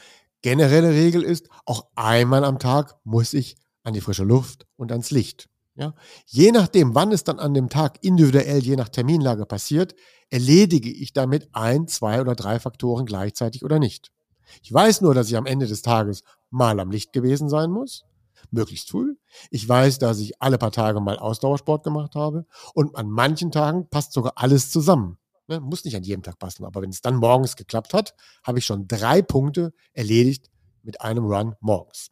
Generelle Regel ist, auch einmal am Tag muss ich an die frische Luft und ans Licht. Ja? Je nachdem, wann es dann an dem Tag individuell, je nach Terminlage passiert, erledige ich damit ein, zwei oder drei Faktoren gleichzeitig oder nicht. Ich weiß nur, dass ich am Ende des Tages mal am Licht gewesen sein muss, möglichst früh. Ich weiß, dass ich alle paar Tage mal Ausdauersport gemacht habe und an manchen Tagen passt sogar alles zusammen. Ne, muss nicht an jedem Tag passen, aber wenn es dann morgens geklappt hat, habe ich schon drei Punkte erledigt mit einem Run morgens.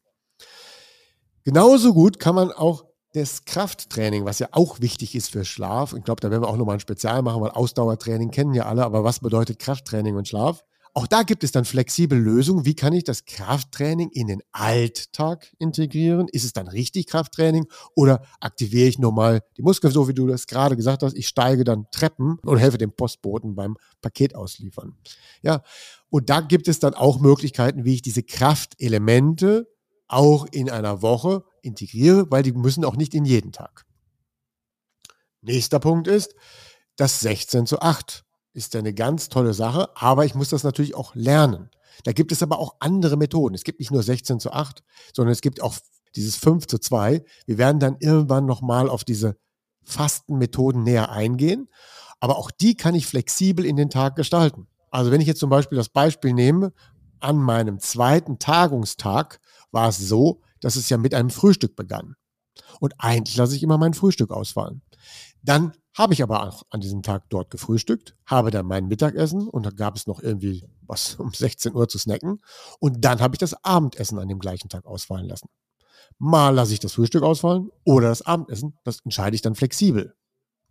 Genauso gut kann man auch das Krafttraining, was ja auch wichtig ist für Schlaf, ich glaube, da werden wir auch nochmal ein Spezial machen, weil Ausdauertraining kennen ja alle, aber was bedeutet Krafttraining und Schlaf? Auch da gibt es dann flexible Lösungen. Wie kann ich das Krafttraining in den Alltag integrieren? Ist es dann richtig Krafttraining oder aktiviere ich nur mal die Muskeln, so wie du das gerade gesagt hast? Ich steige dann Treppen und helfe dem Postboten beim Paket ausliefern. Ja, und da gibt es dann auch Möglichkeiten, wie ich diese Kraftelemente auch in einer Woche integriere, weil die müssen auch nicht in jeden Tag. Nächster Punkt ist das 16 zu 8 ist ja eine ganz tolle Sache, aber ich muss das natürlich auch lernen. Da gibt es aber auch andere Methoden. Es gibt nicht nur 16 zu 8, sondern es gibt auch dieses 5 zu 2. Wir werden dann irgendwann nochmal auf diese Fastenmethoden näher eingehen. Aber auch die kann ich flexibel in den Tag gestalten. Also wenn ich jetzt zum Beispiel das Beispiel nehme, an meinem zweiten Tagungstag war es so, dass es ja mit einem Frühstück begann. Und eigentlich lasse ich immer mein Frühstück ausfallen. Dann habe ich aber auch an diesem Tag dort gefrühstückt, habe dann mein Mittagessen und da gab es noch irgendwie was um 16 Uhr zu snacken. Und dann habe ich das Abendessen an dem gleichen Tag ausfallen lassen. Mal lasse ich das Frühstück ausfallen oder das Abendessen. Das entscheide ich dann flexibel.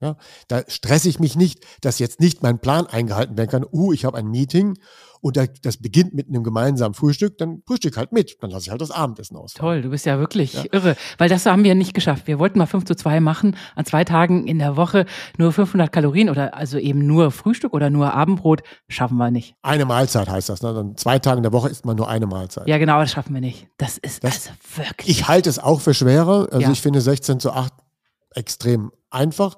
Ja, da stresse ich mich nicht, dass jetzt nicht mein Plan eingehalten werden kann. Uh, ich habe ein Meeting und das beginnt mit einem gemeinsamen Frühstück, dann frühstück halt mit. Dann lasse ich halt das Abendessen aus. Toll, du bist ja wirklich ja. irre. Weil das haben wir nicht geschafft. Wir wollten mal 5 zu 2 machen, an zwei Tagen in der Woche nur 500 Kalorien oder also eben nur Frühstück oder nur Abendbrot, schaffen wir nicht. Eine Mahlzeit heißt das. Ne? Dann zwei Tage in der Woche isst man nur eine Mahlzeit. Ja, genau, das schaffen wir nicht. Das ist das, also wirklich. Ich halte es auch für schwerer. Also ja. ich finde 16 zu 8 extrem einfach.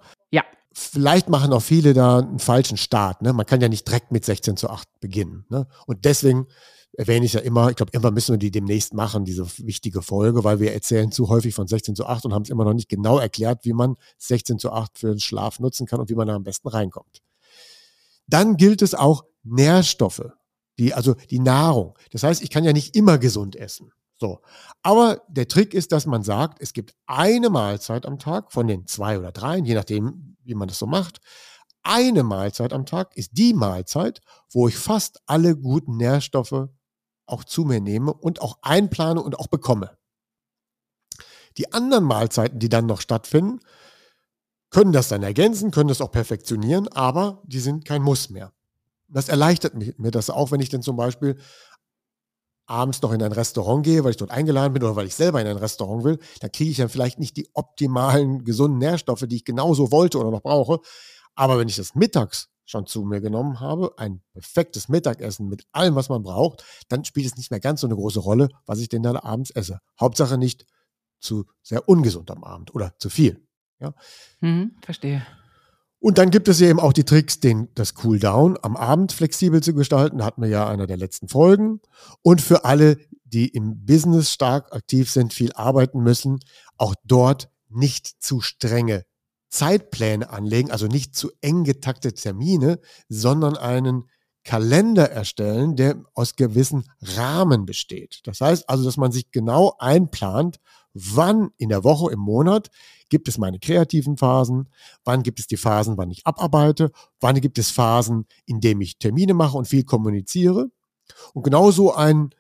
Vielleicht machen auch viele da einen falschen Start. Ne? Man kann ja nicht direkt mit 16 zu 8 beginnen. Ne? Und deswegen erwähne ich ja immer, ich glaube, immer müssen wir die demnächst machen, diese wichtige Folge, weil wir erzählen zu häufig von 16 zu 8 und haben es immer noch nicht genau erklärt, wie man 16 zu 8 für den Schlaf nutzen kann und wie man da am besten reinkommt. Dann gilt es auch Nährstoffe, die, also die Nahrung. Das heißt, ich kann ja nicht immer gesund essen. So. Aber der Trick ist, dass man sagt, es gibt eine Mahlzeit am Tag von den zwei oder dreien, je nachdem, wie man das so macht. Eine Mahlzeit am Tag ist die Mahlzeit, wo ich fast alle guten Nährstoffe auch zu mir nehme und auch einplane und auch bekomme. Die anderen Mahlzeiten, die dann noch stattfinden, können das dann ergänzen, können das auch perfektionieren, aber die sind kein Muss mehr. Das erleichtert mir das auch, wenn ich denn zum Beispiel abends noch in ein Restaurant gehe, weil ich dort eingeladen bin oder weil ich selber in ein Restaurant will, dann kriege ich dann vielleicht nicht die optimalen gesunden Nährstoffe, die ich genauso wollte oder noch brauche. Aber wenn ich das mittags schon zu mir genommen habe, ein perfektes Mittagessen mit allem, was man braucht, dann spielt es nicht mehr ganz so eine große Rolle, was ich denn dann abends esse. Hauptsache nicht zu sehr ungesund am Abend oder zu viel. Ja? Hm, verstehe. Und dann gibt es eben auch die Tricks, den, das Cooldown am Abend flexibel zu gestalten. Hatten wir ja einer der letzten Folgen. Und für alle, die im Business stark aktiv sind, viel arbeiten müssen, auch dort nicht zu strenge Zeitpläne anlegen, also nicht zu eng getaktete Termine, sondern einen Kalender erstellen, der aus gewissen Rahmen besteht. Das heißt also, dass man sich genau einplant, wann in der Woche, im Monat gibt es meine kreativen Phasen, wann gibt es die Phasen, wann ich abarbeite, wann gibt es Phasen, in denen ich Termine mache und viel kommuniziere. Und genauso ein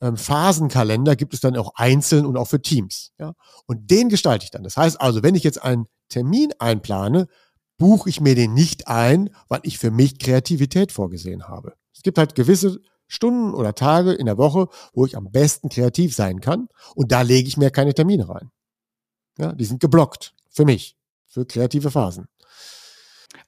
ähm, Phasenkalender gibt es dann auch einzeln und auch für Teams. Ja? Und den gestalte ich dann. Das heißt also, wenn ich jetzt einen Termin einplane, buche ich mir den nicht ein, weil ich für mich Kreativität vorgesehen habe. Es gibt halt gewisse Stunden oder Tage in der Woche, wo ich am besten kreativ sein kann und da lege ich mir keine Termine rein. Ja, die sind geblockt für mich, für kreative Phasen.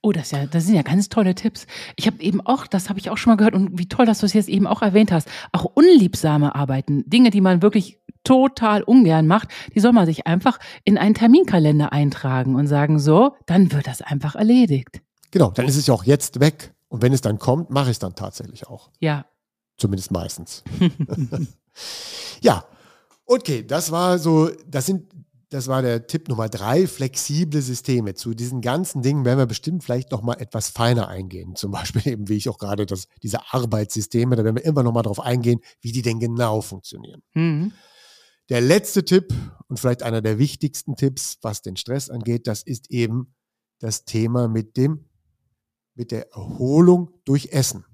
Oh, das, ja, das sind ja ganz tolle Tipps. Ich habe eben auch, das habe ich auch schon mal gehört und wie toll, dass du es jetzt eben auch erwähnt hast, auch unliebsame Arbeiten, Dinge, die man wirklich total ungern macht, die soll man sich einfach in einen Terminkalender eintragen und sagen, so, dann wird das einfach erledigt. Genau, dann ist es ja auch jetzt weg. Und wenn es dann kommt, mache ich es dann tatsächlich auch. Ja. Zumindest meistens. ja, okay, das war so, das sind das war der Tipp Nummer drei, flexible Systeme. Zu diesen ganzen Dingen werden wir bestimmt vielleicht noch mal etwas feiner eingehen. Zum Beispiel eben, wie ich auch gerade das, diese Arbeitssysteme, da werden wir immer noch mal darauf eingehen, wie die denn genau funktionieren. Mhm. Der letzte Tipp und vielleicht einer der wichtigsten Tipps, was den Stress angeht, das ist eben das Thema mit dem, mit der Erholung durch Essen.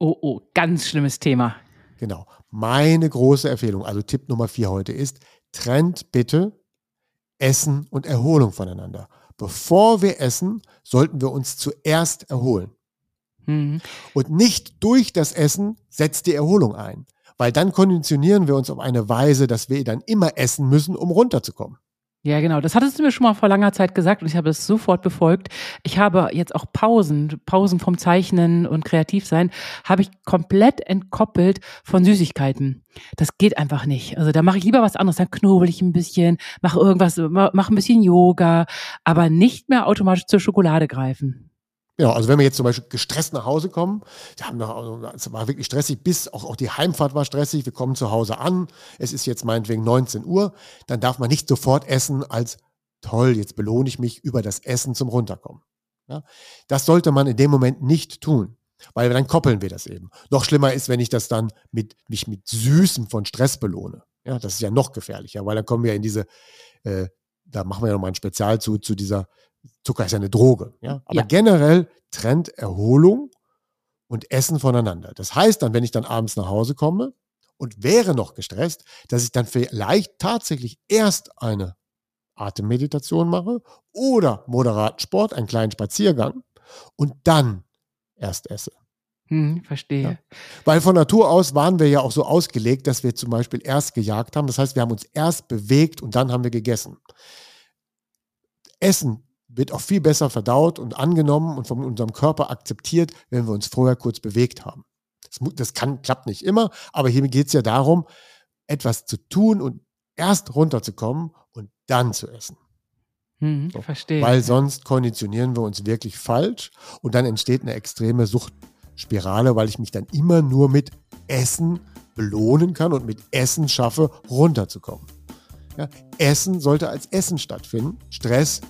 Oh, oh, ganz schlimmes Thema. Genau. Meine große Empfehlung, also Tipp Nummer vier heute ist, trennt bitte Essen und Erholung voneinander. Bevor wir essen, sollten wir uns zuerst erholen. Mhm. Und nicht durch das Essen setzt die Erholung ein, weil dann konditionieren wir uns auf eine Weise, dass wir dann immer essen müssen, um runterzukommen. Ja, genau. Das hattest du mir schon mal vor langer Zeit gesagt und ich habe es sofort befolgt. Ich habe jetzt auch Pausen, Pausen vom Zeichnen und Kreativsein, habe ich komplett entkoppelt von Süßigkeiten. Das geht einfach nicht. Also da mache ich lieber was anderes. Dann knobel ich ein bisschen, mache irgendwas, mache ein bisschen Yoga, aber nicht mehr automatisch zur Schokolade greifen. Genau, also wenn wir jetzt zum Beispiel gestresst nach Hause kommen, wir haben noch, also es war wirklich stressig, bis auch, auch die Heimfahrt war stressig, wir kommen zu Hause an, es ist jetzt meinetwegen 19 Uhr, dann darf man nicht sofort essen als toll, jetzt belohne ich mich über das Essen zum Runterkommen. Ja? Das sollte man in dem Moment nicht tun, weil dann koppeln wir das eben. Noch schlimmer ist, wenn ich das dann mit, mich mit Süßem von Stress belohne. Ja, das ist ja noch gefährlicher, weil dann kommen wir in diese, äh, da machen wir ja nochmal ein Spezial zu, zu dieser Zucker ist ja eine Droge. Ja? Aber ja. generell trennt Erholung und Essen voneinander. Das heißt dann, wenn ich dann abends nach Hause komme und wäre noch gestresst, dass ich dann vielleicht tatsächlich erst eine Atemmeditation mache oder moderaten Sport, einen kleinen Spaziergang und dann erst esse. Hm, verstehe. Ja. Weil von Natur aus waren wir ja auch so ausgelegt, dass wir zum Beispiel erst gejagt haben. Das heißt, wir haben uns erst bewegt und dann haben wir gegessen. Essen wird auch viel besser verdaut und angenommen und von unserem Körper akzeptiert, wenn wir uns vorher kurz bewegt haben. Das, das kann, klappt nicht immer, aber hier geht es ja darum, etwas zu tun und erst runterzukommen und dann zu essen. Hm, so. Verstehe. Weil sonst konditionieren wir uns wirklich falsch und dann entsteht eine extreme Suchtspirale, weil ich mich dann immer nur mit Essen belohnen kann und mit Essen schaffe, runterzukommen. Ja, Essen sollte als Essen stattfinden. Stress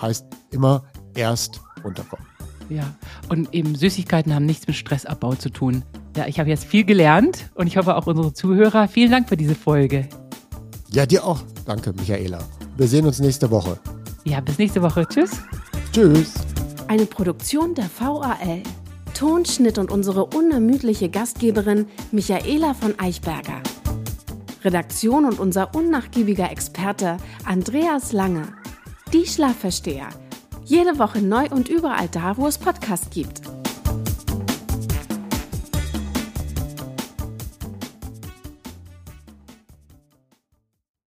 heißt immer erst runterkommen. Ja, und eben Süßigkeiten haben nichts mit Stressabbau zu tun. Ja, ich habe jetzt viel gelernt und ich hoffe auch unsere Zuhörer. Vielen Dank für diese Folge. Ja, dir auch. Danke, Michaela. Wir sehen uns nächste Woche. Ja, bis nächste Woche. Tschüss. Tschüss. Eine Produktion der VAL. Tonschnitt und unsere unermüdliche Gastgeberin Michaela von Eichberger. Redaktion und unser unnachgiebiger Experte Andreas Lange. Die Schlafversteher. Jede Woche neu und überall da, wo es Podcasts gibt.